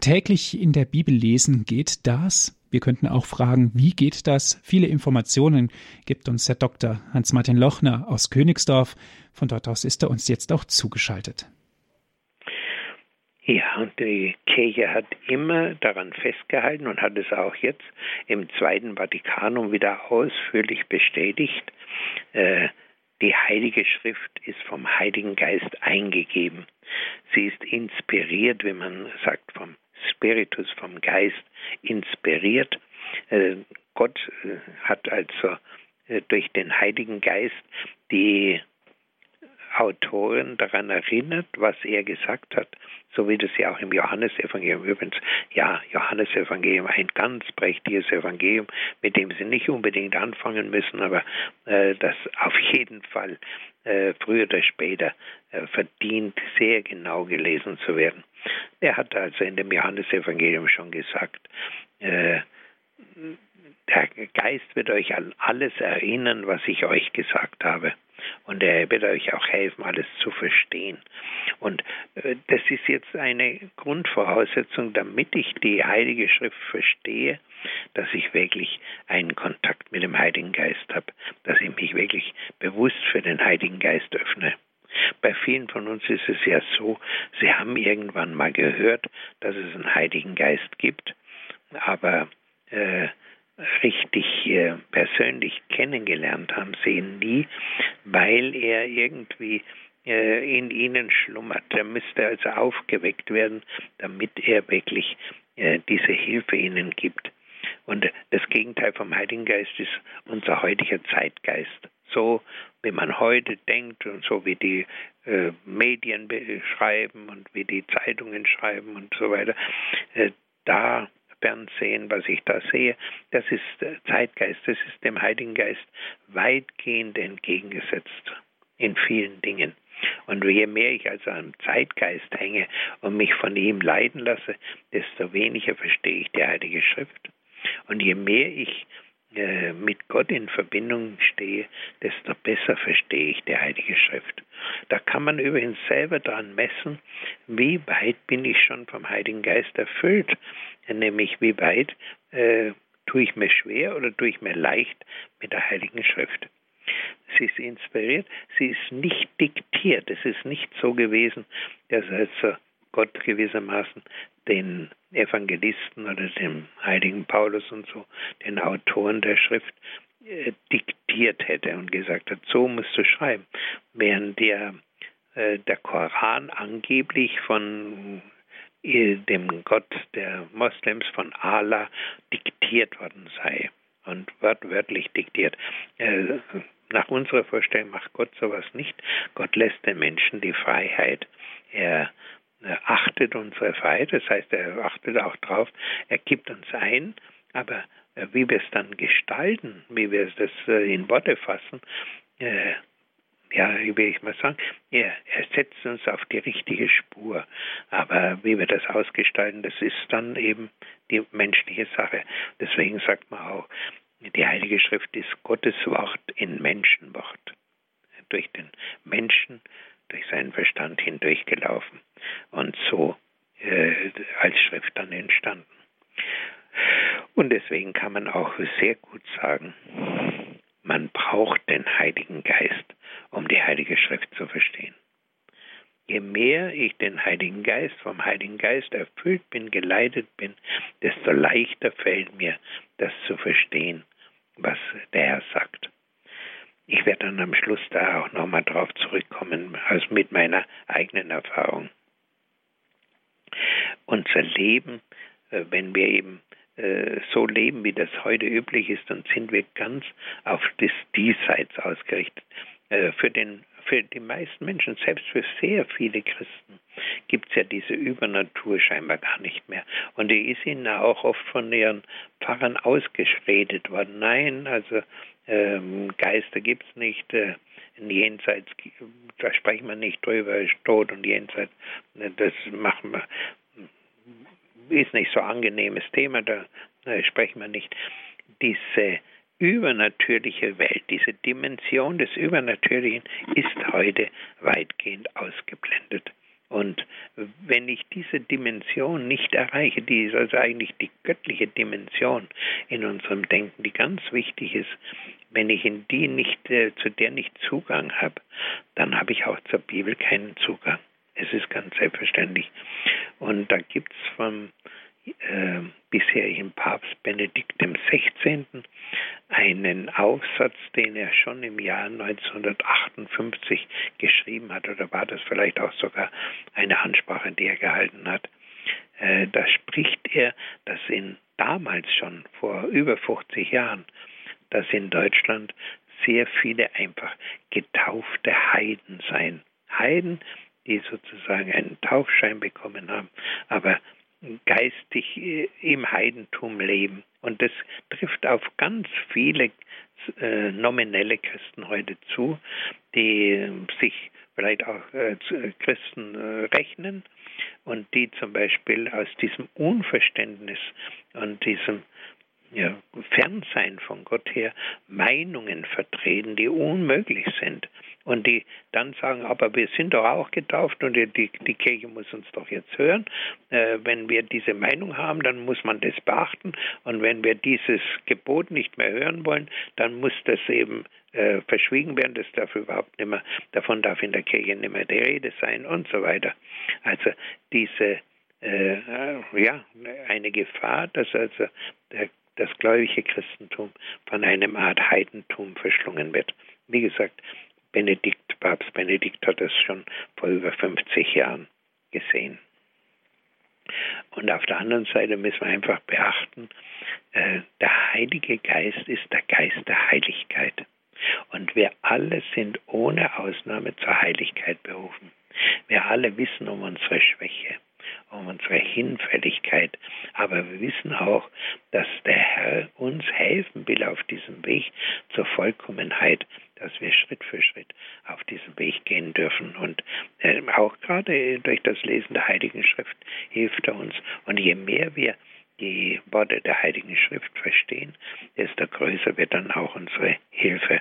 Täglich in der Bibel lesen geht das? Wir könnten auch fragen, wie geht das? Viele Informationen gibt uns Herr Dr. Hans-Martin Lochner aus Königsdorf. Von dort aus ist er uns jetzt auch zugeschaltet. Ja, und die Kirche hat immer daran festgehalten und hat es auch jetzt im Zweiten Vatikanum wieder ausführlich bestätigt. Äh, die Heilige Schrift ist vom Heiligen Geist eingegeben. Sie ist inspiriert, wie man sagt, vom Spiritus, vom Geist inspiriert. Äh, Gott äh, hat also äh, durch den Heiligen Geist die Autoren daran erinnert, was er gesagt hat, so wie das ja auch im Johannesevangelium übrigens, ja, Johannesevangelium, ein ganz prächtiges Evangelium, mit dem Sie nicht unbedingt anfangen müssen, aber äh, das auf jeden Fall äh, früher oder später äh, verdient, sehr genau gelesen zu werden. Er hat also in dem Johannesevangelium schon gesagt, äh, der Geist wird euch an alles erinnern, was ich euch gesagt habe. Und er wird euch auch helfen, alles zu verstehen. Und äh, das ist jetzt eine Grundvoraussetzung, damit ich die Heilige Schrift verstehe, dass ich wirklich einen Kontakt mit dem Heiligen Geist habe, dass ich mich wirklich bewusst für den Heiligen Geist öffne. Bei vielen von uns ist es ja so, sie haben irgendwann mal gehört, dass es einen Heiligen Geist gibt, aber äh, richtig äh, persönlich kennengelernt haben sie ihn nie, weil er irgendwie äh, in ihnen schlummert. Er müsste also aufgeweckt werden, damit er wirklich äh, diese Hilfe ihnen gibt. Und das Gegenteil vom Heiligen Geist ist unser heutiger Zeitgeist. So wie man heute denkt und so wie die äh, Medien schreiben und wie die Zeitungen schreiben und so weiter, äh, da Fernsehen, was ich da sehe, das ist Zeitgeist, das ist dem Heiligen Geist weitgehend entgegengesetzt in vielen Dingen. Und je mehr ich also am Zeitgeist hänge und mich von ihm leiden lasse, desto weniger verstehe ich die Heilige Schrift. Und je mehr ich äh, mit Gott in Verbindung stehe, desto besser verstehe ich die Heilige Schrift. Da kann man übrigens selber daran messen, wie weit bin ich schon vom Heiligen Geist erfüllt, nämlich wie weit äh, tue ich mir schwer oder tue ich mir leicht mit der Heiligen Schrift. Sie ist inspiriert, sie ist nicht diktiert. Es ist nicht so gewesen, dass also Gott gewissermaßen den Evangelisten oder dem heiligen Paulus und so, den Autoren der Schrift, äh, diktiert hätte und gesagt hat, so musst du schreiben. Während der, äh, der Koran angeblich von äh, dem Gott der Moslems, von Allah, diktiert worden sei und wortwörtlich diktiert. Nach unserer Vorstellung macht Gott sowas nicht. Gott lässt den Menschen die Freiheit. Er er achtet unsere Freiheit, das heißt, er achtet auch drauf, er gibt uns ein, aber äh, wie wir es dann gestalten, wie wir das äh, in Worte fassen, äh, ja, wie will ich mal sagen, er, er setzt uns auf die richtige Spur. Aber wie wir das ausgestalten, das ist dann eben die menschliche Sache. Deswegen sagt man auch, die Heilige Schrift ist Gottes Wort in Menschenwort. Durch den Menschen durch seinen Verstand hindurchgelaufen und so äh, als Schrift dann entstanden. Und deswegen kann man auch sehr gut sagen, man braucht den Heiligen Geist, um die Heilige Schrift zu verstehen. Je mehr ich den Heiligen Geist vom Heiligen Geist erfüllt bin, geleitet bin, desto leichter fällt mir, das zu verstehen, was der Herr sagt. Ich werde dann am Schluss da auch nochmal drauf zurückkommen, also mit meiner eigenen Erfahrung. Unser Leben äh, wenn wir eben äh, so leben, wie das heute üblich ist, dann sind wir ganz auf das Diesseits ausgerichtet. Äh, für, den, für die meisten Menschen, selbst für sehr viele Christen, gibt es ja diese Übernatur scheinbar gar nicht mehr. Und die ist ihnen auch oft von ihren Pfarrern ausgeredet worden. Nein, also ähm, Geister gibt es nicht. Äh, Jenseits, da sprechen wir nicht drüber, ist tot und Jenseits, das machen wir, ist nicht so ein angenehmes Thema, da sprechen wir nicht. Diese übernatürliche Welt, diese Dimension des Übernatürlichen ist heute weitgehend ausgeblendet. Und wenn ich diese Dimension nicht erreiche, die ist also eigentlich die göttliche Dimension in unserem Denken, die ganz wichtig ist, wenn ich in die nicht, äh, zu der nicht Zugang habe, dann habe ich auch zur Bibel keinen Zugang. Es ist ganz selbstverständlich. Und da gibt es vom äh, bisherigen Papst Benedikt XVI. einen Aufsatz, den er schon im Jahr 1958 geschrieben hat, oder war das vielleicht auch sogar eine Ansprache, die er gehalten hat. Äh, da spricht er, dass in damals schon vor über 50 Jahren, dass in Deutschland sehr viele einfach getaufte Heiden seien. Heiden, die sozusagen einen Taufschein bekommen haben, aber geistig äh, im Heidentum leben. Und das trifft auf ganz viele äh, nominelle Christen heute zu, die sich vielleicht auch äh, äh Christen äh, rechnen und die zum Beispiel aus diesem Unverständnis und diesem ja, Fernsein von Gott her Meinungen vertreten, die unmöglich sind. Und die dann sagen, aber wir sind doch auch getauft und die, die Kirche muss uns doch jetzt hören. Äh, wenn wir diese Meinung haben, dann muss man das beachten. Und wenn wir dieses Gebot nicht mehr hören wollen, dann muss das eben äh, verschwiegen werden. Das darf überhaupt nicht mehr, davon darf in der Kirche nicht mehr die Rede sein und so weiter. Also diese äh, ja, eine Gefahr, dass also der das gläubige Christentum von einem Art Heidentum verschlungen wird. Wie gesagt, Benedikt, Papst Benedikt hat das schon vor über 50 Jahren gesehen. Und auf der anderen Seite müssen wir einfach beachten, äh, der Heilige Geist ist der Geist der Heiligkeit. Und wir alle sind ohne Ausnahme zur Heiligkeit berufen. Wir alle wissen um unsere Schwäche um unsere Hinfälligkeit. Aber wir wissen auch, dass der Herr uns helfen will auf diesem Weg zur Vollkommenheit, dass wir Schritt für Schritt auf diesem Weg gehen dürfen. Und äh, auch gerade durch das Lesen der Heiligen Schrift hilft er uns. Und je mehr wir die Worte der Heiligen Schrift verstehen, desto größer wird dann auch unsere Hilfe.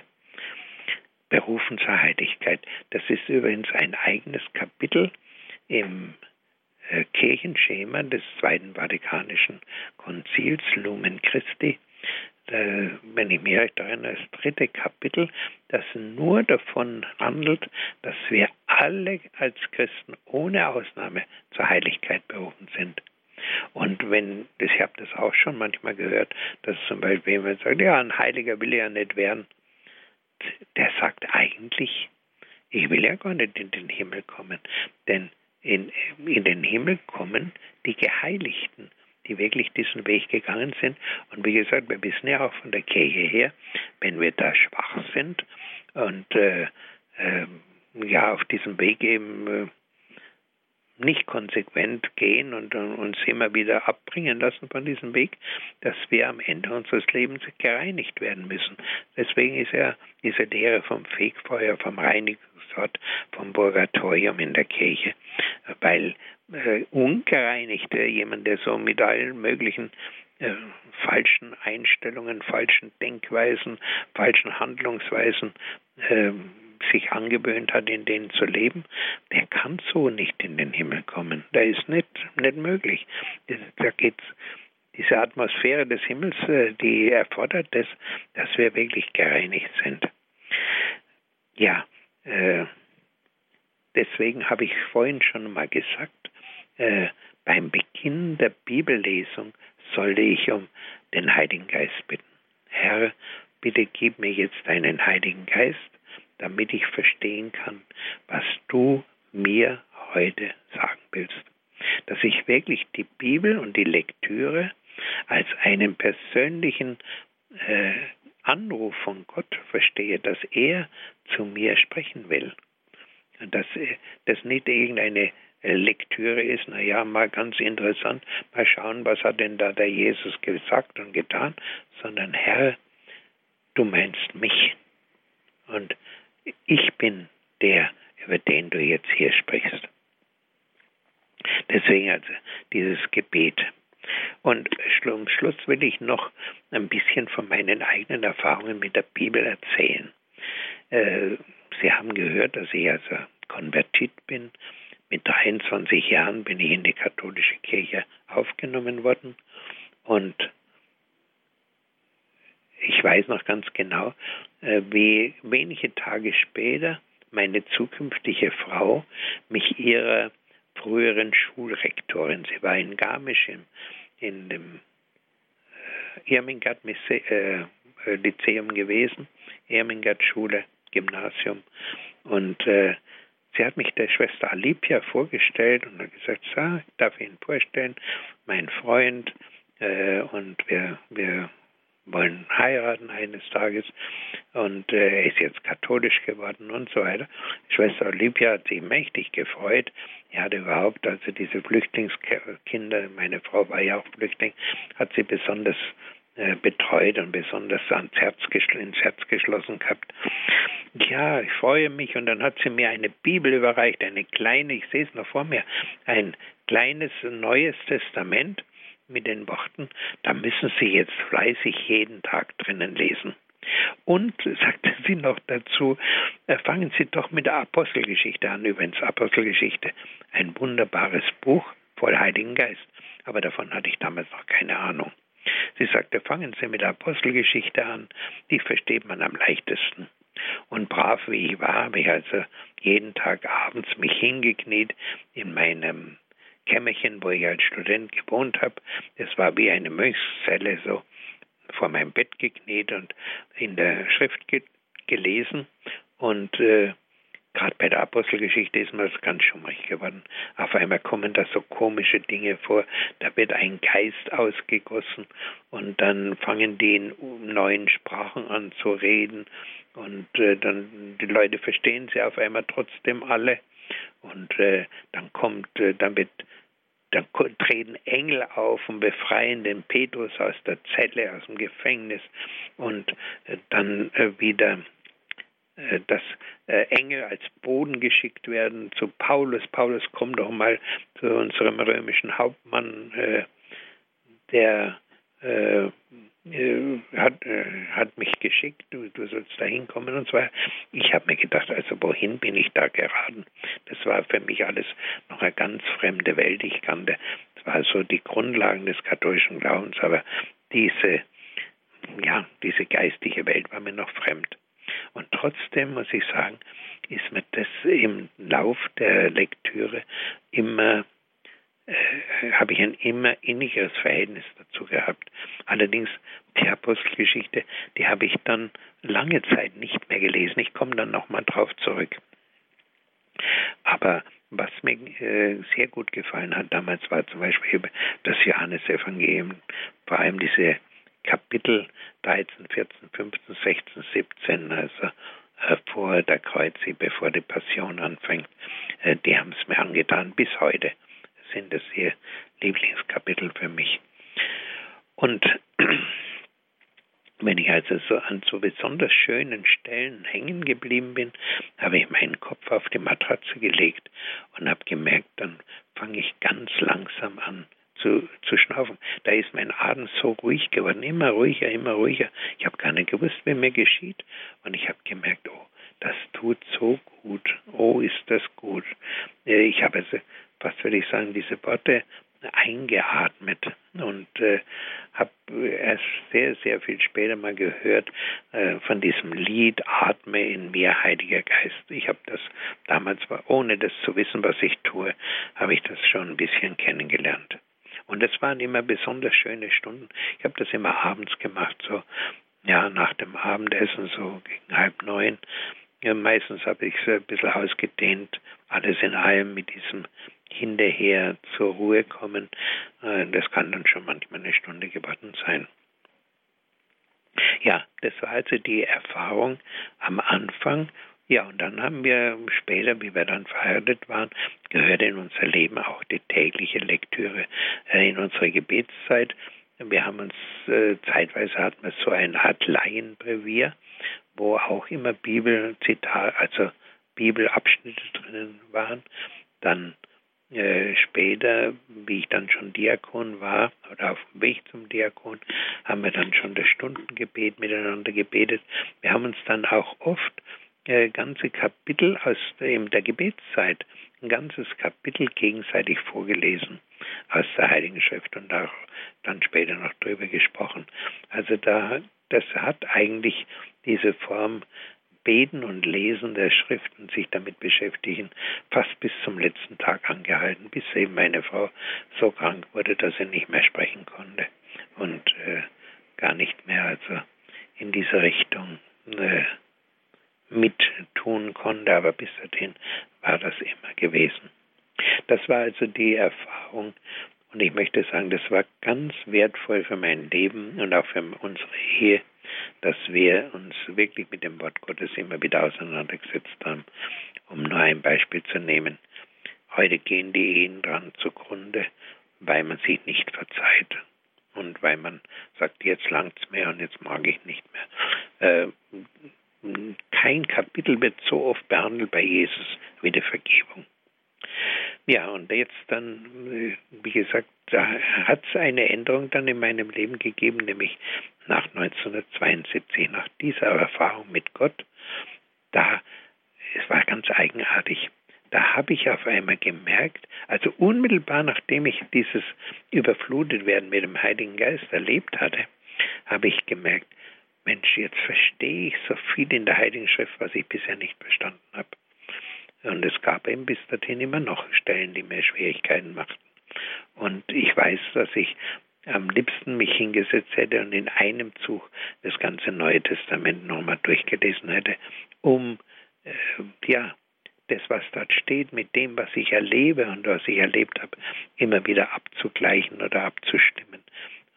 Berufen zur Heiligkeit. Das ist übrigens ein eigenes Kapitel im Kirchenschema des Zweiten Vatikanischen Konzils Lumen Christi, wenn ich mich recht erinnere, das dritte Kapitel, das nur davon handelt, dass wir alle als Christen ohne Ausnahme zur Heiligkeit berufen sind. Und wenn, ich habe das auch schon manchmal gehört, dass zum Beispiel jemand sagt, ja, ein Heiliger will ja nicht werden, der sagt eigentlich, ich will ja gar nicht in den Himmel kommen, denn in, in den Himmel kommen die Geheiligten, die wirklich diesen Weg gegangen sind. Und wie gesagt, wir wissen ja auch von der Kirche her, wenn wir da schwach sind und äh, äh, ja auf diesem Weg eben äh, nicht konsequent gehen und uns immer wieder abbringen lassen von diesem Weg, dass wir am Ende unseres Lebens gereinigt werden müssen. Deswegen ist ja diese Lehre vom Fegfeuer, vom Reinigungsort, vom Purgatorium in der Kirche, weil äh, ungereinigte, jemand, der so mit allen möglichen äh, falschen Einstellungen, falschen Denkweisen, falschen Handlungsweisen äh, sich angewöhnt hat, in denen zu leben, der kann so nicht in den Himmel kommen. Da ist nicht, nicht möglich. Da geht's, diese Atmosphäre des Himmels, äh, die erfordert das, dass wir wirklich gereinigt sind. Ja, äh, deswegen habe ich vorhin schon mal gesagt, äh, beim Beginn der Bibellesung sollte ich um den Heiligen Geist bitten. Herr, bitte gib mir jetzt einen Heiligen Geist, damit ich verstehen kann, was du mir heute sagen willst. Das ich wirklich die Bibel und die Lektüre als einen persönlichen äh, Anruf von Gott verstehe, dass er zu mir sprechen will. Dass äh, das nicht irgendeine äh, Lektüre ist, naja, mal ganz interessant, mal schauen, was hat denn da der Jesus gesagt und getan, sondern Herr, du meinst mich. Und ich bin der, über den du jetzt hier sprichst. Deswegen also dieses Gebet. Und zum Schluss will ich noch ein bisschen von meinen eigenen Erfahrungen mit der Bibel erzählen. Äh, Sie haben gehört, dass ich also konvertiert bin. Mit 23 Jahren bin ich in die katholische Kirche aufgenommen worden und ich weiß noch ganz genau, wie wenige Tage später meine zukünftige Frau mich ihrer früheren Schulrektorin, sie war in Garmisch in, in dem äh, Irmingard äh, Lyzeum gewesen, Irmingard Schule, Gymnasium. Und äh, sie hat mich der Schwester Alipia vorgestellt und hat gesagt, ich darf Ihnen vorstellen, mein Freund äh, und wir, wir wollen heiraten eines Tages und äh, er ist jetzt katholisch geworden und so weiter. Schwester Olympia hat sich mächtig gefreut. Er hat überhaupt, also diese Flüchtlingskinder, meine Frau war ja auch Flüchtling, hat sie besonders äh, betreut und besonders ans Herz, ins Herz geschlossen gehabt. Ja, ich freue mich und dann hat sie mir eine Bibel überreicht, eine kleine, ich sehe es noch vor mir, ein kleines Neues Testament mit den Worten, da müssen Sie jetzt fleißig jeden Tag drinnen lesen. Und, sagte sie noch dazu, äh, fangen Sie doch mit der Apostelgeschichte an. Übrigens, Apostelgeschichte, ein wunderbares Buch voll Heiligen Geist. Aber davon hatte ich damals noch keine Ahnung. Sie sagte, fangen Sie mit der Apostelgeschichte an, die versteht man am leichtesten. Und brav wie ich war, habe ich also jeden Tag abends mich hingekniet in meinem Kämmerchen, wo ich als Student gewohnt habe. Das war wie eine Mönchszelle, so vor meinem Bett gekniet und in der Schrift ge gelesen. Und äh, gerade bei der Apostelgeschichte ist mir das ganz schummrig geworden. Auf einmal kommen da so komische Dinge vor. Da wird ein Geist ausgegossen und dann fangen die in neuen Sprachen an zu reden und äh, dann die Leute verstehen sie auf einmal trotzdem alle. Und äh, dann kommt, äh, dann wird dann treten Engel auf und befreien den Petrus aus der Zelle, aus dem Gefängnis und äh, dann äh, wieder äh, dass Engel als Boden geschickt werden zu Paulus. Paulus, komm doch mal zu unserem römischen Hauptmann, der hat, hat mich geschickt, du, du sollst da hinkommen und zwar, ich habe mir gedacht, also wohin bin ich da geraten? Das war für mich alles noch eine ganz fremde Welt. Ich kannte zwar so die Grundlagen des katholischen Glaubens, aber diese, ja, diese geistige Welt war mir noch fremd. Und trotzdem muss ich sagen, ist mir das im Lauf der Lektüre immer äh, habe ich ein immer innigeres Verhältnis dazu gehabt. Allerdings die Apostelgeschichte, die habe ich dann lange Zeit nicht mehr gelesen. Ich komme dann nochmal drauf zurück. Aber was mir äh, sehr gut gefallen hat damals war zum Beispiel das Johannesevangelium, vor allem diese Kapitel 13, 14, 15, 16, 17, also äh, vor der Kreuze, bevor die Passion anfängt, äh, die haben es mir angetan bis heute sind es ihr Lieblingskapitel für mich. Und wenn ich also so an so besonders schönen Stellen hängen geblieben bin, habe ich meinen Kopf auf die Matratze gelegt und habe gemerkt, dann fange ich ganz langsam an zu, zu schnaufen. Da ist mein Atem so ruhig geworden, immer ruhiger, immer ruhiger. Ich habe gar nicht gewusst, wie mir geschieht. Und ich habe gemerkt, oh, das tut so gut. Oh, ist das gut. Äh, ich habe also was würde ich sagen, diese Worte eingeatmet und äh, habe erst sehr, sehr viel später mal gehört äh, von diesem Lied Atme in mir, Heiliger Geist. Ich habe das damals, ohne das zu wissen, was ich tue, habe ich das schon ein bisschen kennengelernt. Und es waren immer besonders schöne Stunden. Ich habe das immer abends gemacht, so ja nach dem Abendessen, so gegen halb neun. Ja, meistens habe ich es ein bisschen ausgedehnt, alles in allem mit diesem hinterher zur Ruhe kommen. Äh, das kann dann schon manchmal eine Stunde geworden sein. Ja, das war also die Erfahrung am Anfang. Ja, und dann haben wir später, wie wir dann verheiratet waren, gehört in unser Leben auch die tägliche Lektüre äh, in unserer Gebetszeit. Wir haben uns äh, zeitweise hatten wir so eine Art Laienbrevier, wo auch immer Bibelzitat, also Bibelabschnitte drinnen waren. Dann äh, später, wie ich dann schon Diakon war oder auf dem Weg zum Diakon, haben wir dann schon das Stundengebet miteinander gebetet. Wir haben uns dann auch oft äh, ganze Kapitel aus der Gebetszeit, ein ganzes Kapitel gegenseitig vorgelesen aus der Heiligen Schrift und auch dann später noch drüber gesprochen. Also da, das hat eigentlich diese Form Beten und Lesen der Schriften, sich damit beschäftigen, fast bis zum letzten Tag angehalten, bis eben meine Frau so krank wurde, dass sie nicht mehr sprechen konnte und äh, gar nicht mehr also in diese Richtung äh, mittun konnte, aber bis dahin war das immer gewesen. Das war also die Erfahrung und ich möchte sagen, das war ganz wertvoll für mein Leben und auch für unsere Ehe, dass wir uns wirklich mit dem Wort Gottes immer wieder auseinandergesetzt haben. Um nur ein Beispiel zu nehmen. Heute gehen die Ehen dran zugrunde, weil man sich nicht verzeiht und weil man sagt, jetzt langt's mehr und jetzt mag ich nicht mehr. Äh, kein Kapitel wird so oft behandelt bei Jesus wie die Vergebung. Ja, und jetzt dann, wie gesagt, da hat es eine Änderung dann in meinem Leben gegeben, nämlich nach 1972, nach dieser Erfahrung mit Gott. Da, es war ganz eigenartig. Da habe ich auf einmal gemerkt, also unmittelbar nachdem ich dieses überflutet werden mit dem Heiligen Geist erlebt hatte, habe ich gemerkt, Mensch, jetzt verstehe ich so viel in der Heiligen Schrift, was ich bisher nicht verstanden habe. Und es gab eben bis dahin immer noch Stellen, die mir Schwierigkeiten machten. Und ich weiß, dass ich am liebsten mich hingesetzt hätte und in einem Zug das ganze Neue Testament nochmal durchgelesen hätte, um äh, ja das, was dort steht, mit dem, was ich erlebe und was ich erlebt habe, immer wieder abzugleichen oder abzustimmen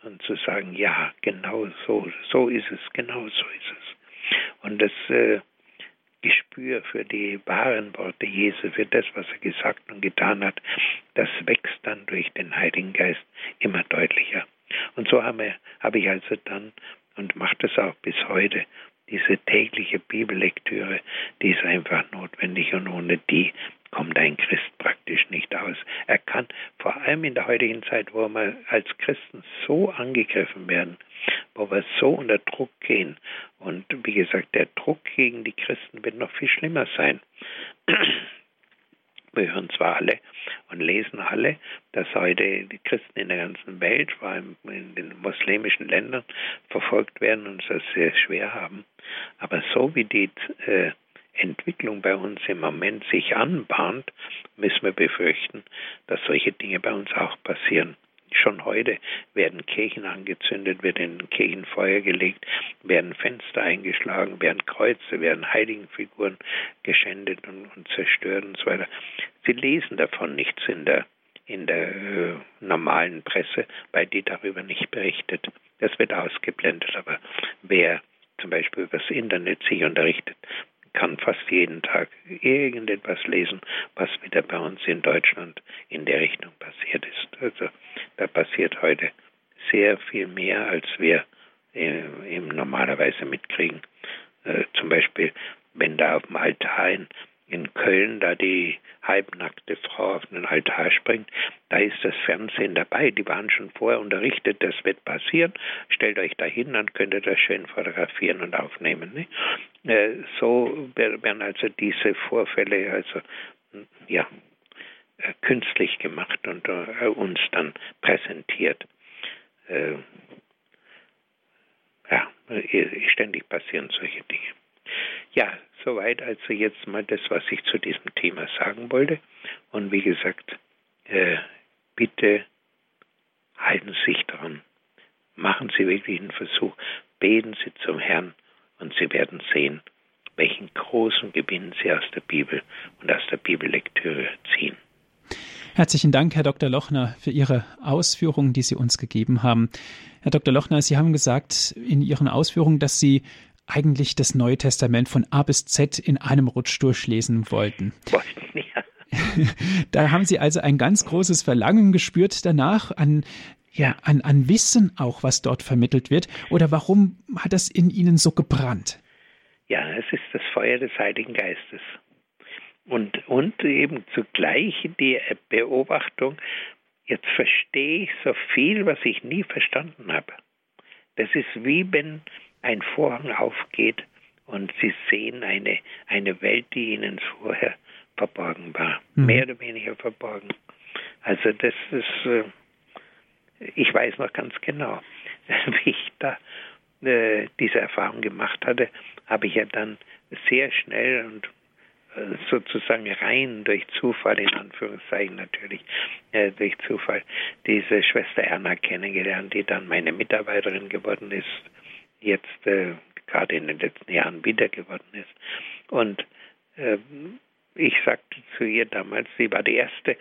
und zu sagen, ja, genau so, so ist es, genau so ist es. Und das äh, Gespür für die wahren Worte Jesu, für das, was er gesagt und getan hat, das wächst dann durch den Heiligen Geist immer deutlicher. Und so habe, ich also dann und mache das auch bis heute, diese tägliche Bibellektüre, die ist einfach notwendig und ohne die kommt ein Christ praktisch nicht aus. Er kann vor allem in der heutigen Zeit, wo wir als Christen so angegriffen werden, wo wir so unter Druck gehen. Und wie gesagt, der Druck gegen die Christen wird noch viel schlimmer sein. Wir hören zwar alle und lesen alle, dass heute die Christen in der ganzen Welt, vor allem in den muslimischen Ländern, verfolgt werden und es sehr schwer haben. Aber so wie die äh, Entwicklung bei uns im Moment sich anbahnt, müssen wir befürchten, dass solche Dinge bei uns auch passieren. Schon heute werden Kirchen angezündet, wird in Kirchen Feuer gelegt, werden Fenster eingeschlagen, werden Kreuze, werden Heiligenfiguren geschändet und, und zerstört und so weiter. Sie lesen davon nichts in der in der äh, normalen Presse, weil die darüber nicht berichtet. Das wird ausgeblendet. Aber wer zum Beispiel über das Internet sich unterrichtet, kann fast jeden Tag irgendetwas lesen, was wieder bei uns in Deutschland in der Richtung passiert ist. Also da passiert heute sehr viel mehr, als wir äh, eben normalerweise mitkriegen. Äh, zum Beispiel, wenn da auf dem Altar in in Köln da die halbnackte Frau auf den Altar springt, da ist das Fernsehen dabei. Die waren schon vorher unterrichtet, das wird passieren. Stellt euch da hin, dann könnt ihr das schön fotografieren und aufnehmen. Ne? Äh, so werden also diese Vorfälle also ja äh, künstlich gemacht und äh, uns dann präsentiert. Ja, ständig passieren solche Dinge. Ja, soweit also jetzt mal das, was ich zu diesem Thema sagen wollte. Und wie gesagt, äh, bitte halten Sie sich daran. Machen Sie wirklich einen Versuch. Beten Sie zum Herrn und Sie werden sehen, welchen großen Gewinn sie aus der Bibel und aus der Bibellektüre ziehen. Herzlichen Dank, Herr Dr. Lochner, für Ihre Ausführungen, die Sie uns gegeben haben. Herr Dr. Lochner, Sie haben gesagt in Ihren Ausführungen, dass Sie eigentlich das Neue Testament von A bis Z in einem Rutsch durchlesen wollten. Wollten, ja. da haben Sie also ein ganz großes Verlangen gespürt danach an ja, an, an Wissen auch, was dort vermittelt wird? Oder warum hat das in Ihnen so gebrannt? Ja, es ist das Feuer des Heiligen Geistes. Und, und eben zugleich die Beobachtung, jetzt verstehe ich so viel, was ich nie verstanden habe. Das ist wie wenn ein Vorhang aufgeht und Sie sehen eine, eine Welt, die Ihnen vorher verborgen war. Mhm. Mehr oder weniger verborgen. Also das ist, äh, ich weiß noch ganz genau, wie ich da äh, diese Erfahrung gemacht hatte, habe ich ja dann sehr schnell und äh, sozusagen rein durch Zufall, in Anführungszeichen natürlich, äh, durch Zufall, diese Schwester Erna kennengelernt, die dann meine Mitarbeiterin geworden ist, jetzt äh, gerade in den letzten Jahren wieder geworden ist. Und äh, ich sagte zu ihr damals, sie war die erste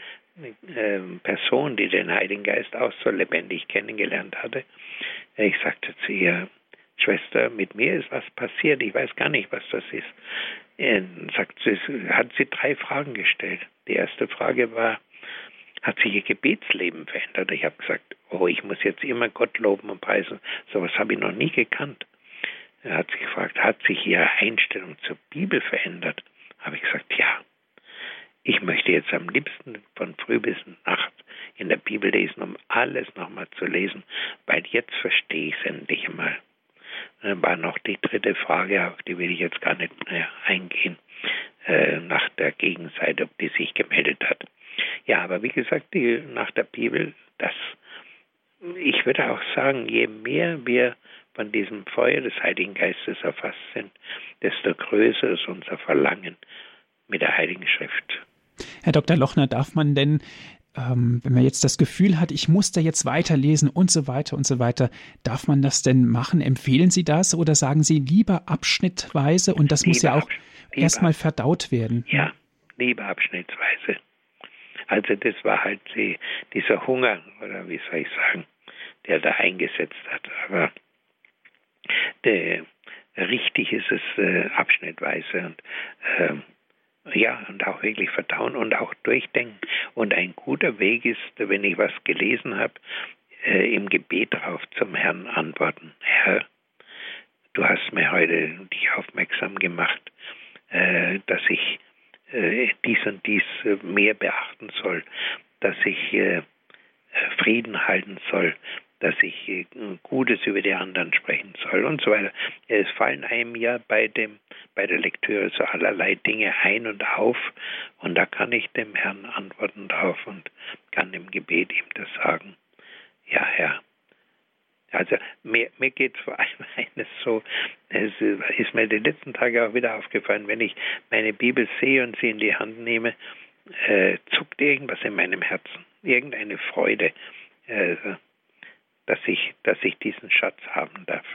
äh, Person, die den Heiligen Geist auch so lebendig kennengelernt hatte. Ich sagte zu ihr, Schwester, mit mir ist was passiert, ich weiß gar nicht, was das ist. Er sagt sie, hat sie drei Fragen gestellt. Die erste Frage war, hat sich ihr Gebetsleben verändert? Ich habe gesagt, oh, ich muss jetzt immer Gott loben und preisen. Sowas habe ich noch nie gekannt. Er hat sich gefragt, hat sich ihre Einstellung zur Bibel verändert? Habe ich gesagt, ja. Ich möchte jetzt am liebsten von früh bis Nacht in der Bibel lesen, um alles nochmal zu lesen, weil jetzt verstehe ich es endlich mal. Dann war noch die dritte Frage, auf die will ich jetzt gar nicht mehr eingehen, äh, nach der Gegenseite, ob die sich gemeldet hat. Ja, aber wie gesagt, die, nach der Bibel, das, ich würde auch sagen, je mehr wir von diesem Feuer des Heiligen Geistes erfasst sind, desto größer ist unser Verlangen mit der Heiligen Schrift. Herr Dr. Lochner, darf man denn ähm, wenn man jetzt das Gefühl hat, ich muss da jetzt weiterlesen und so weiter und so weiter, darf man das denn machen? Empfehlen Sie das oder sagen Sie lieber abschnittweise und das lieber muss ja auch erstmal verdaut werden? Ja, lieber abschnittsweise. Also das war halt die, dieser Hunger, oder wie soll ich sagen, der da eingesetzt hat. Aber der, richtig ist es äh, abschnittweise und äh, ja, und auch wirklich verdauen und auch durchdenken. Und ein guter Weg ist, wenn ich was gelesen habe, äh, im Gebet darauf zum Herrn antworten. Herr, du hast mir heute dich aufmerksam gemacht, äh, dass ich äh, dies und dies äh, mehr beachten soll, dass ich äh, Frieden halten soll, äh, Gutes über die anderen sprechen soll und so weiter. Es fallen einem ja bei dem, bei der Lektüre so allerlei Dinge ein und auf und da kann ich dem Herrn antworten drauf und kann im Gebet ihm das sagen. Ja, Herr. Also mir, mir geht vor allem eines so, es ist mir die letzten Tage auch wieder aufgefallen, wenn ich meine Bibel sehe und sie in die Hand nehme, äh, zuckt irgendwas in meinem Herzen, irgendeine Freude. Äh, dass ich, dass ich diesen Schatz haben darf.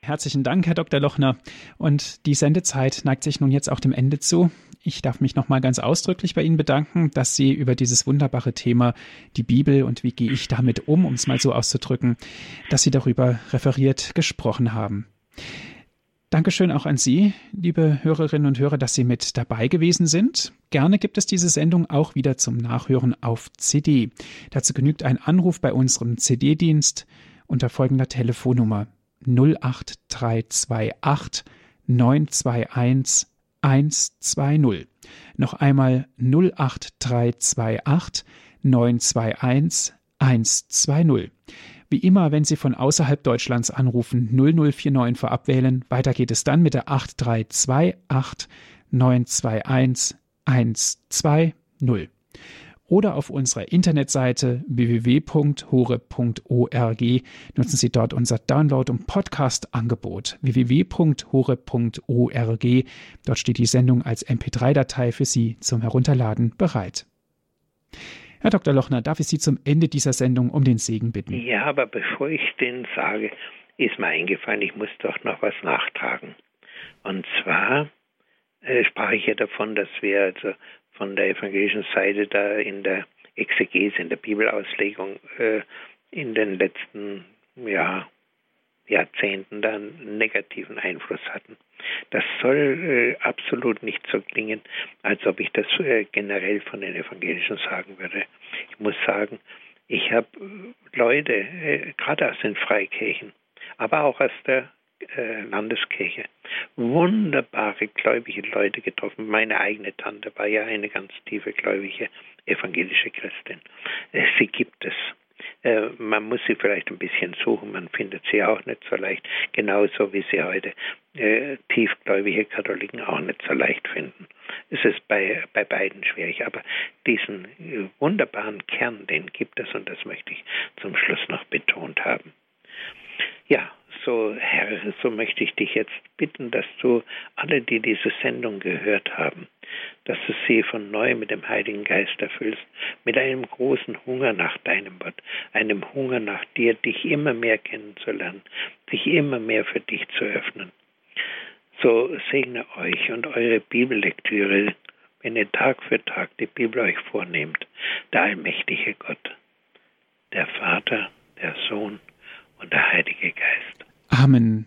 Herzlichen Dank, Herr Dr. Lochner. Und die Sendezeit neigt sich nun jetzt auch dem Ende zu. Ich darf mich nochmal ganz ausdrücklich bei Ihnen bedanken, dass Sie über dieses wunderbare Thema, die Bibel und wie gehe ich damit um, um es mal so auszudrücken, dass Sie darüber referiert gesprochen haben. Dankeschön auch an Sie, liebe Hörerinnen und Hörer, dass Sie mit dabei gewesen sind. Gerne gibt es diese Sendung auch wieder zum Nachhören auf CD. Dazu genügt ein Anruf bei unserem CD-Dienst unter folgender Telefonnummer 08328 921 120. Noch einmal 08328 921 120. Wie immer, wenn Sie von außerhalb Deutschlands anrufen, 0049 vorab wählen. Weiter geht es dann mit der 8328 921 120 oder auf unserer Internetseite www.hore.org nutzen Sie dort unser Download- und Podcast-Angebot www.hore.org. Dort steht die Sendung als MP3-Datei für Sie zum Herunterladen bereit. Herr Dr. Lochner, darf ich Sie zum Ende dieser Sendung um den Segen bitten? Ja, aber bevor ich den sage, ist mir eingefallen, ich muss doch noch was nachtragen. Und zwar äh, sprach ich ja davon, dass wir also von der evangelischen Seite da in der Exegese, in der Bibelauslegung äh, in den letzten ja, Jahrzehnten da einen negativen Einfluss hatten. Das soll äh, absolut nicht so klingen, als ob ich das äh, generell von den Evangelischen sagen würde. Ich muss sagen, ich habe äh, Leute, äh, gerade aus den Freikirchen, aber auch aus der äh, Landeskirche, wunderbare gläubige Leute getroffen. Meine eigene Tante war ja eine ganz tiefe gläubige evangelische Christin. Äh, sie gibt es. Äh, man muss sie vielleicht ein bisschen suchen, man findet sie auch nicht so leicht, genauso wie sie heute äh, tiefgläubige Katholiken auch nicht so leicht finden. Es ist bei, bei beiden schwierig, aber diesen äh, wunderbaren Kern, den gibt es und das möchte ich zum Schluss noch betont haben. Ja, so Herr, so möchte ich dich jetzt bitten, dass du alle, die diese Sendung gehört haben, dass du sie von neu mit dem Heiligen Geist erfüllst, mit einem großen Hunger nach deinem Wort, einem Hunger nach dir, dich immer mehr kennenzulernen, dich immer mehr für dich zu öffnen. So segne euch und eure Bibellektüre, wenn ihr Tag für Tag die Bibel euch vornehmt, der allmächtige Gott, der Vater, der Sohn und der Heilige Geist. Amen.